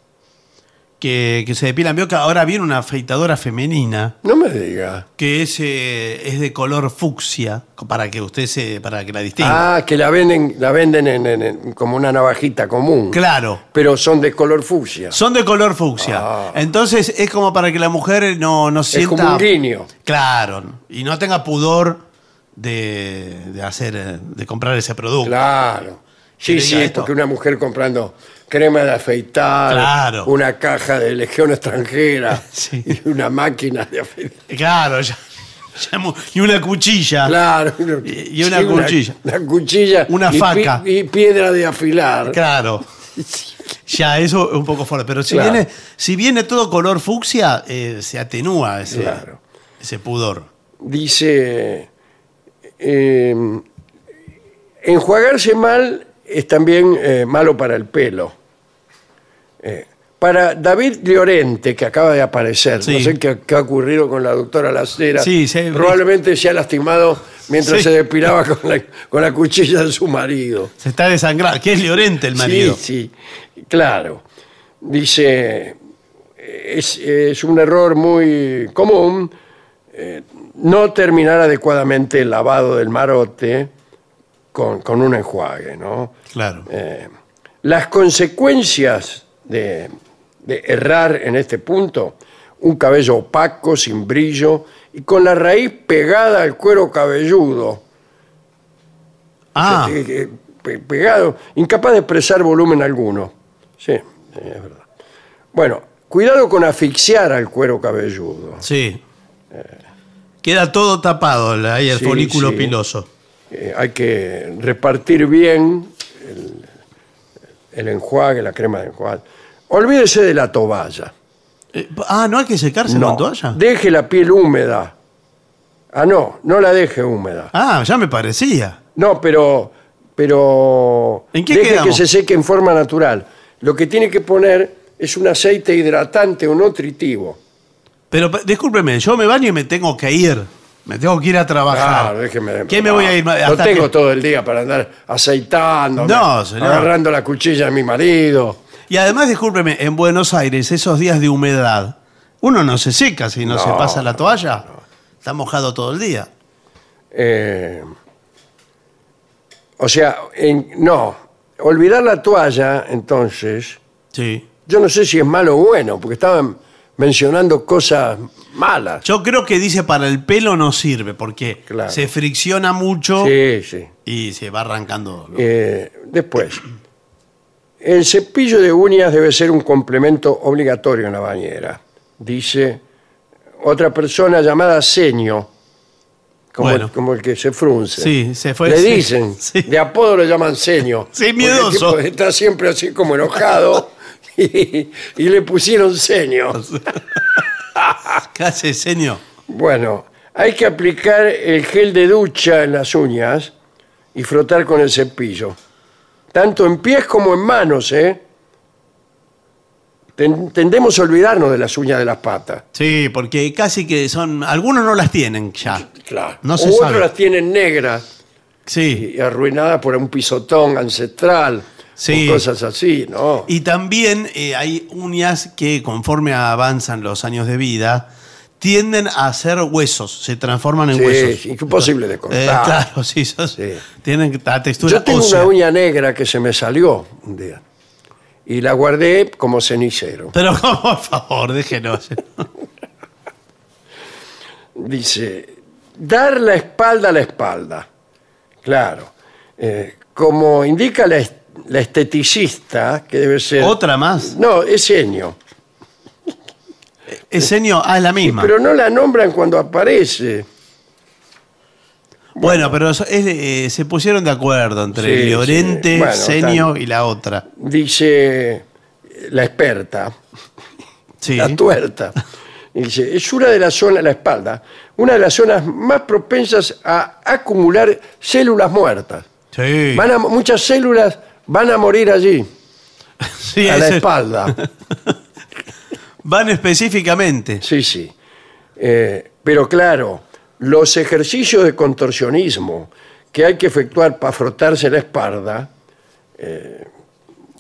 que, que se depilan. Veo que ahora viene una afeitadora femenina No me diga. que es, eh, es de color fucsia, para que usted se, para que la distinga. Ah, que la venden, la venden en, en- en- como una navajita común. Claro. Pero son de color fucsia. Son de color fucsia. Ah. Entonces es como para que la mujer no, no Es sienta. como un guiño. Claro. Y no tenga pudor de, de hacer, eh, de comprar ese producto. Claro. Sí, sí, esto. porque una mujer comprando crema de afeitar, Claro. una caja de legión extranjera *laughs* Sí. y una máquina de afeitar. Claro, ya- y una cuchilla. Claro. Y- y una cuchilla. Una, cuchilla. Una y pi- faca. Y, piedra de afilar. Claro. *laughs* Ya, eso es un poco fuerte. Pero si, Claro. viene, si viene todo color fucsia, eh, se atenúa ese, Claro. ese pudor. Dice, eh, enjuagarse mal es también eh, malo para el pelo. Eh, para David Llorente, que acaba de aparecer, Sí. no sé qué, qué ha ocurrido con la doctora Lacera, Sí, se- probablemente se ha lastimado mientras Sí. se depilaba con la, con la cuchilla de su marido. Se está desangrando. Que es Llorente el marido. Sí, sí, claro. Dice, es, es un error muy común eh, no terminar adecuadamente el lavado del marote con, con un enjuague, ¿no? Claro. Eh, las consecuencias de, de errar en este punto, un cabello opaco, sin brillo y con la raíz pegada al cuero cabelludo. ah, Eh, eh, pe- pegado, incapaz de expresar volumen alguno. Sí, sí, es verdad. Bueno, cuidado con asfixiar al cuero cabelludo. sí. Queda todo tapado ahí el Sí, folículo piloso. Eh, hay que repartir bien el, el enjuague, la crema de enjuague. Olvídese de la toalla. Eh, ah, ¿no hay que secarse No, con toalla? deje la piel húmeda. Ah, no, no la deje húmeda. Ah, ya me parecía. No, pero, pero ¿En qué deje quedamos? que se seque en forma natural. Lo que tiene que poner es un aceite hidratante o nutritivo. Pero pe- discúlpeme, yo me baño y me tengo que ir. Me tengo que ir a trabajar. Claro, déjeme. ¿Qué me voy a ir? No hasta tengo que- todo el día para andar aceitando, No, señor. agarrando la cuchilla de mi marido. Y además, discúlpeme, en Buenos Aires, esos días de humedad, uno no se seca si no, No, se pasa la toalla. Está mojado todo el día. Eh, o sea, en- no, olvidar la toalla, entonces, Sí. yo no sé si es malo o bueno, porque estaban mencionando cosas malas. Yo creo que dice para el pelo no sirve, porque Claro. se fricciona mucho Sí, sí. y se va arrancando. Eh, después, el cepillo de uñas debe ser un complemento obligatorio en la bañera, dice otra persona llamada Seño, como, Bueno. el, como el que se frunce. Sí, se fue- Le sí, dicen, *laughs* sí. de apodo lo llaman Seño. Sí, miedoso. está siempre así como enojado *laughs* y, *laughs* y le pusieron Seño. *laughs* ¿Qué hace, señor? Bueno, hay que aplicar el gel de ducha en las uñas y frotar con el cepillo. Tanto en pies como en manos, ¿eh? Ten- tendemos a olvidarnos de las uñas de las patas. Sí, porque casi que son. Algunos no las tienen ya. Claro. No se o sabe. otros las tienen negras Sí. y arruinadas por un pisotón ancestral. Sí. O cosas así, ¿no? Y también eh, hay uñas que conforme avanzan los años de vida tienden a ser huesos, se transforman en Sí, huesos. sí, imposible de cortar. Eh, claro, sí, sos- Sí. tienen la textura Yo tengo ósea. una uña negra que se me salió un día. Y la guardé como cenicero. Pero *laughs* por favor, déjenos. Dice, dar la espalda a la espalda. Claro. Eh, como indica la, la esteticista, que debe ser... Otra más. No, es seño. Es seño, ah, es la misma. Pero no la nombran cuando aparece. bueno, pero es, eh, se pusieron de acuerdo entre Sí, Llorente, sí. Bueno, Senio están- y la otra. Dice la experta, Sí. la tuerta. Dice, es una de las zonas, la espalda, una de las zonas más propensas a acumular células muertas. Sí. Van a- muchas células van a morir allí, *laughs* Sí, a la ese- espalda. *laughs* Van específicamente. Sí, sí. Eh, pero claro, los ejercicios de contorsionismo que hay que efectuar para frotarse la espalda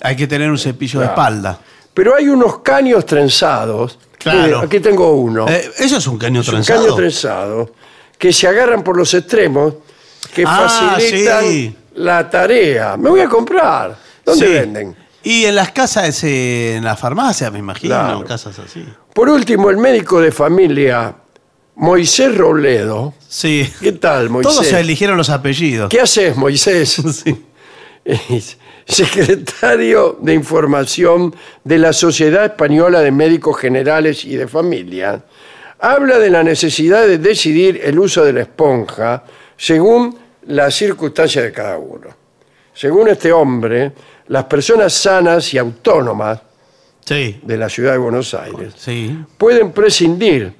Hay que tener un cepillo de Claro. espalda. Pero hay unos caños trenzados. Claro. Mire, aquí tengo uno. Eh, eso es un caño Es un trenzado. caño trenzado que se agarran por los extremos que Ah, facilitan sí. La tarea. Me voy a comprar. ¿Dónde Sí. venden? Y en las casas, eh, en las farmacias, me imagino, Claro. casas así. Por último, el médico de familia Moisés Robledo. Sí. ¿Qué tal, Moisés? Todos se eligieron los apellidos. ¿Qué haces, Moisés? *laughs* Secretario de Información de la Sociedad Española de Médicos Generales y de Familia, habla de la necesidad de decidir el uso de la esponja según las circunstancias de cada uno. Según este hombre, las personas sanas y autónomas Sí. de la ciudad de Buenos Aires Sí. pueden prescindir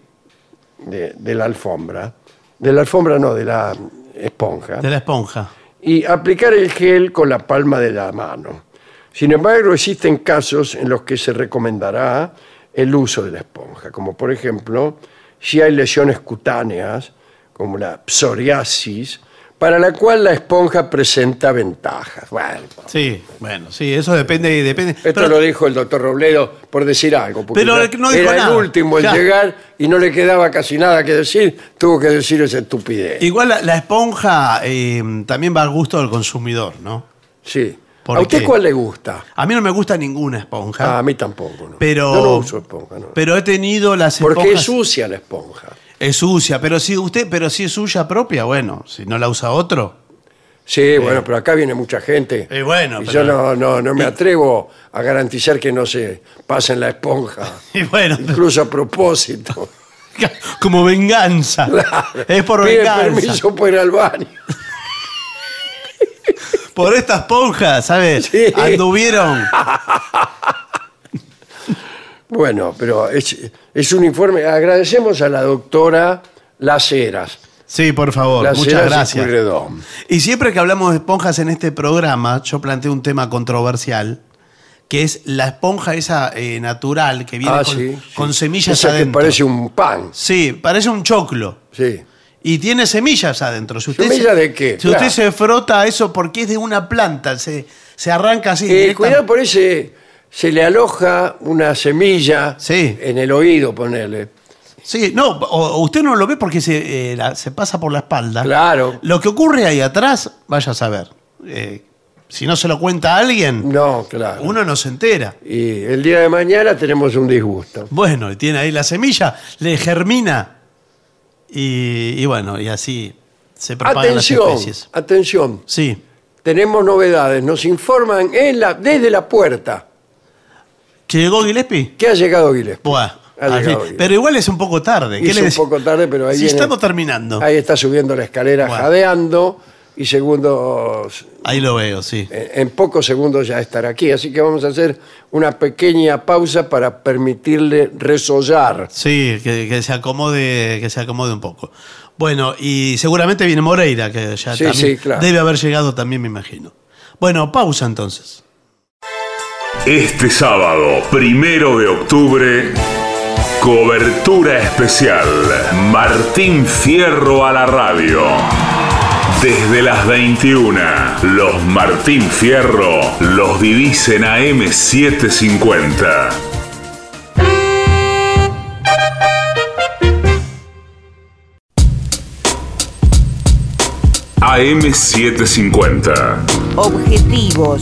de, de la alfombra, de la alfombra no, de la esponja, De la esponja. y aplicar el gel con la palma de la mano. Sin embargo, existen casos en los que se recomendará el uso de la esponja, como por ejemplo si hay lesiones cutáneas, como la psoriasis, para la cual la esponja presenta ventajas. Bueno, Sí, bueno, sí, eso depende. depende. esto Pero- lo dijo el doctor Robledo por decir algo. porque Pero ya no dijo era nada. el último en Ya. llegar y no le quedaba casi nada que decir. Tuvo que decir esa estupidez. Igual la, la esponja eh, también va al gusto del consumidor, ¿no? sí. ¿Por ¿A usted qué? cuál le gusta? A mí no me gusta ninguna esponja. Ah, a mí tampoco. No. Pero, Yo no uso esponja. No. pero he tenido las Porque esponjas. es sucia la esponja. Es sucia, pero si usted, pero si es suya propia, bueno, si no la usa otro. Sí, bueno, pero acá viene mucha gente. Eh, bueno, y pero- yo no, no, no me atrevo a garantizar que no se pasen la esponja. *laughs* Y bueno, Incluso a propósito. *laughs* como venganza. Es por Pide venganza. permiso para ir al baño. *laughs* Por esta esponja, ¿sabes? Sí. Anduvieron. Bueno, pero es, es un informe. Agradecemos a la doctora Las Heras. Sí, por favor, Las muchas Heras y gracias. Y siempre que hablamos de esponjas en este programa, yo planteo un tema controversial, que es la esponja esa eh, natural que viene Ah, con, sí, sí. con semillas Esa que adentro. parece un pan. Sí, parece un choclo. Sí. Y tiene semillas adentro. Si usted ¿Semilla se- de qué? Si Claro. usted se frota eso porque es de una planta, se, se arranca así. Eh, cuidado por ese. Se le aloja una semilla Sí. en el oído, ponerle. Sí, no, o, o usted no lo ve porque se, eh, la- se pasa por la espalda. Claro. Lo que ocurre ahí atrás, vaya a saber. Eh, si no se lo cuenta a alguien, No, claro. uno no se entera. Y el día de mañana tenemos un disgusto. Bueno, y tiene ahí la semilla, le germina y, y bueno, y así se propagan Atención, las especies. atención. Sí. Tenemos novedades. Nos informan en la, desde la puerta ¿Que llegó Gillespie? que ha llegado Gillespie. Buah, Ha así. llegado Gillespie. pero igual es un poco tarde. ¿Qué le un poco tarde, pero ahí Si viene- estamos terminando. Ahí está subiendo la escalera jadeando y segundos, Ahí lo veo, sí. en, en pocos segundos ya estará aquí. Así que vamos a hacer una pequeña pausa para permitirle resollar. Sí, que, que se acomode, que se acomode un poco. Bueno, y seguramente viene Moreira, que ya Sí, también sí, claro. debe haber llegado también, me imagino. Bueno, pausa entonces. Este sábado, primero de octubre, cobertura especial. Martín Fierro a la radio. Desde las 21, los Martín Fierro los vivís en AM750. AM750. Objetivos,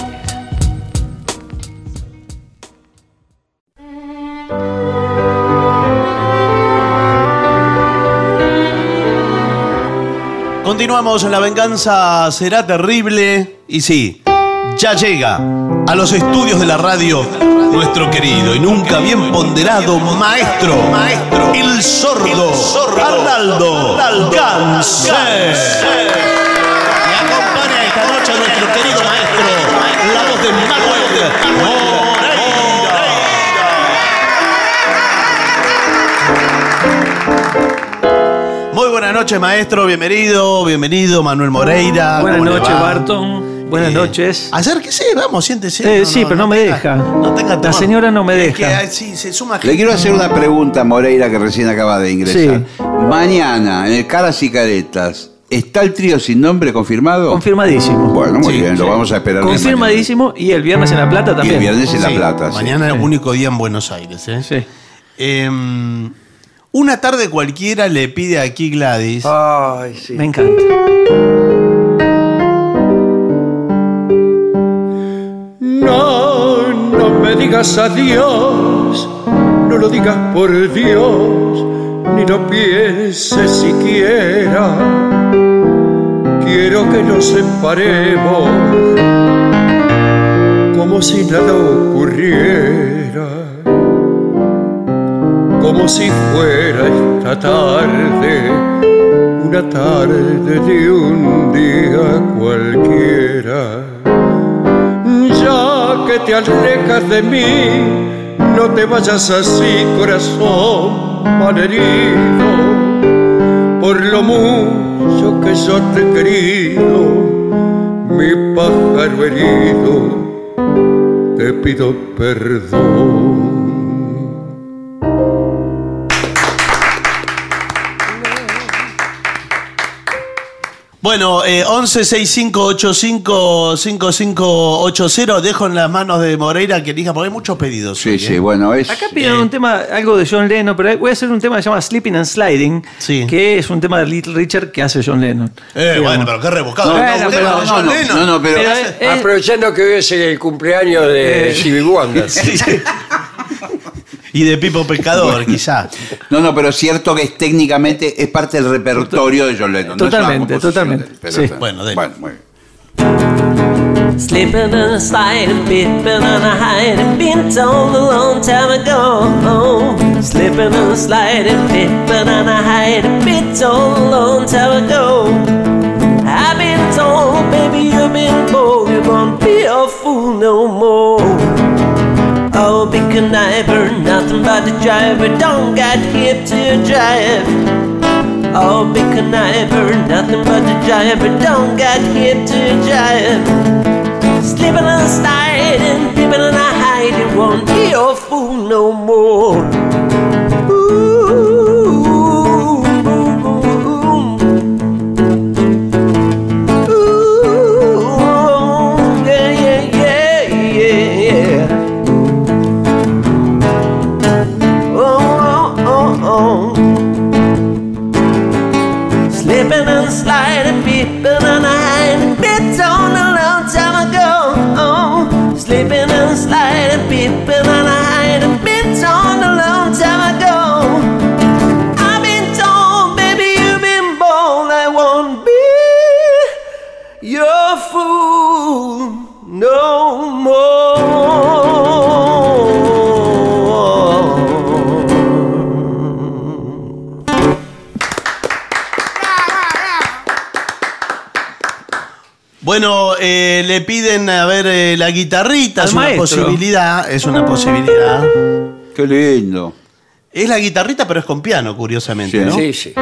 Continuamos, la venganza será terrible. Y sí, ya llega a los estudios de la radio nuestro querido y nunca bien ponderado maestro, maestro, el sordo, Arnaldo Ganser. Me acompaña esta noche nuestro querido maestro, la voz de Manuel noches, maestro. Bienvenido, bienvenido, Manuel Moreira. Buenas ¿Cómo le noches? Barton. Buenas Eh, noches. Acérquese, vamos, siéntese. Eh, sí, pero no me tenga- deja. No tenga La temor. señora no me Es que, deja. sí, se suma Le quiero hacer una pregunta a Moreira que recién acaba de ingresar. Mañana, en el Caras y Caretas, ¿está el trío sin nombre confirmado? Confirmadísimo. Bueno, muy Sí, bien, lo vamos a esperar. Confirmadísimo y el viernes en La Plata mañana. Y también. el viernes en La Plata. sí. Mañana es el único día en Buenos Aires. ¿eh? Sí. Em, una tarde cualquiera le pide aquí Gladys. Ay, sí. Me encanta. No, no me digas adiós, no lo digas por Dios, ni lo pienses siquiera. Quiero que nos separemos como si nada ocurriera, como si fuera esta tarde, una tarde de un día cualquiera. Ya que te alejas de mí, no te vayas así, corazón malherido, por lo mucho que yo te he querido, mi pájaro herido, te pido perdón. Bueno, eh, 1165855580 dejo en las manos de Moreira que elija, porque hay muchos pedidos. Sí, hoy, sí, ¿eh? bueno, es. Acá piden un tema, algo de John Lennon, pero voy a hacer un tema que se llama Sleeping and Sliding, que es un tema de Little Richard que hace John Lennon. Eh, Digamos. bueno, pero qué rebuscado. No, pero- John no, no, Lennon. no, no, pero- Pero, Pero, eh, Aprovechando que hoy es el cumpleaños de Eh. Stevie Wonder. *laughs* Y de Pipo Pescador, quizá. No, no, pero es cierto que es, técnicamente es parte del repertorio de John Lennon. no Totalmente, composición totalmente. de él, pero Sí. está- Bueno, dele. bueno, muy bien. Slipping and sliding, bipping and hiding, been told a long time ago. Slipping and sliding, bipping and hiding, been told a long time ago. I've been told, baby, you've been bold, you won't be a fool no more. Be conniver, nothing but a driver, don't got hip to drive. Oh, be conniver, nothing but a driver, don't got hip to drive. Slipping and sliding, dipping and hiding, won't be a fool no more. Bueno, eh, le piden a ver eh, la guitarrita, Al es una posibilidad, es una posibilidad. Qué lindo. Es la guitarrita, pero es con piano, curiosamente, Sí. ¿no? Sí, sí.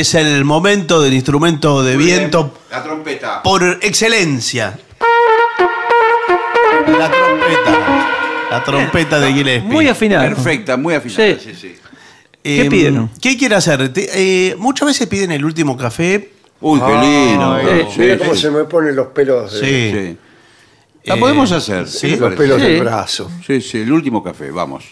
Es el momento del instrumento de viento La trompeta. por excelencia. La trompeta. La trompeta de Gillespie. Muy afinado. Perfecta, muy afinada. Sí. Sí, sí. ¿Qué Em, pidieron? ¿Qué quiere hacer? Eh, muchas veces piden el último café. Uy, qué lindo. Ay, Sí, mira sí, cómo sí. se me ponen los pelos, de- Sí. Sí. La Eh, podemos hacer. sí. ¿qué los parece? pelos Sí. del brazo. Sí, sí, el último café, vamos.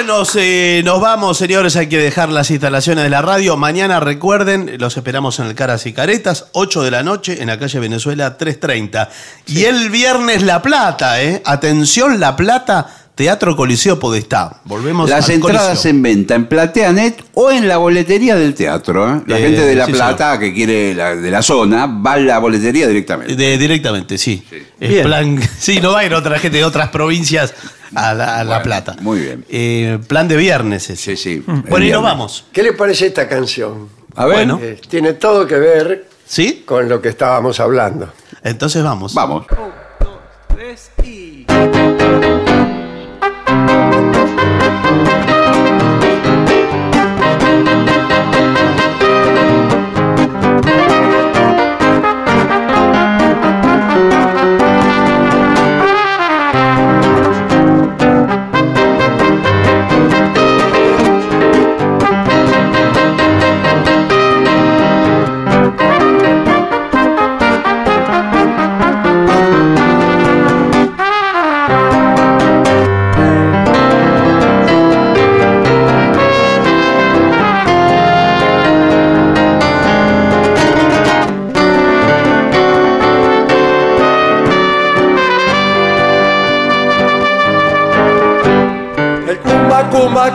Bien, nos, eh, nos vamos, señores. Hay que dejar las instalaciones de la radio. Mañana, recuerden, los esperamos en el Caras y Caretas, 8 de la noche, en la calle Venezuela 330. Y el viernes La Plata, ¿eh? Atención, La Plata, Teatro Coliseo Podestá. Volvemos Las al entradas Coliseo. en venta en Plateanet o en la boletería del teatro. ¿eh? La Eh, gente de La sí, Plata que quiere la, de la zona va a la boletería directamente. De- directamente, sí. Es plan, *laughs* sí, no va a ir otra gente de otras provincias a La, a La Bueno, Plata. Muy bien. Eh, plan de viernes ese. Sí, sí. Bueno, y viernes. nos vamos. ¿Qué le parece esta canción? A ver. Bueno. Eh, tiene todo que ver ¿Sí? con lo que estábamos hablando. Entonces vamos. Vamos. El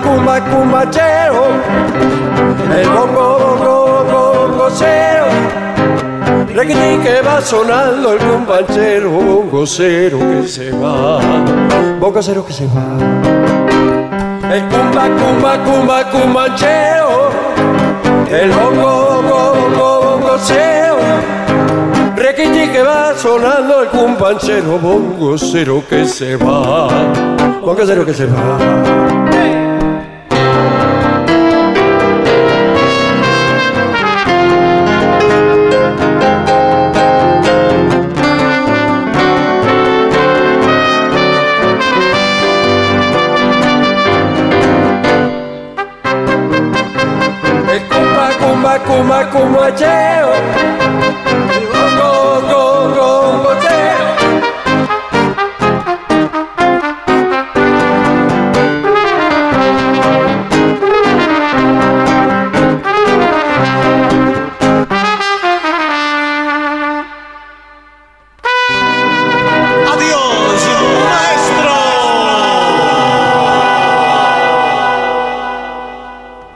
cumba, cumba, cumba, cumbacheo. El bongo, bongo, bongo, bongocero. Que va sonando el cumbanchero, bongocero que se va. Bongocero que se va. El cumba, cumba, cumba, cumbacheo. El bongo, bongo, bongo, bongocero. Que va sonando el cumbanchero, bongocero que se va. Bongocero que se va. Kuma kuma cheo. Go.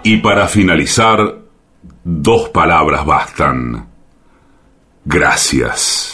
Y para finalizar, dos palabras bastan. Gracias.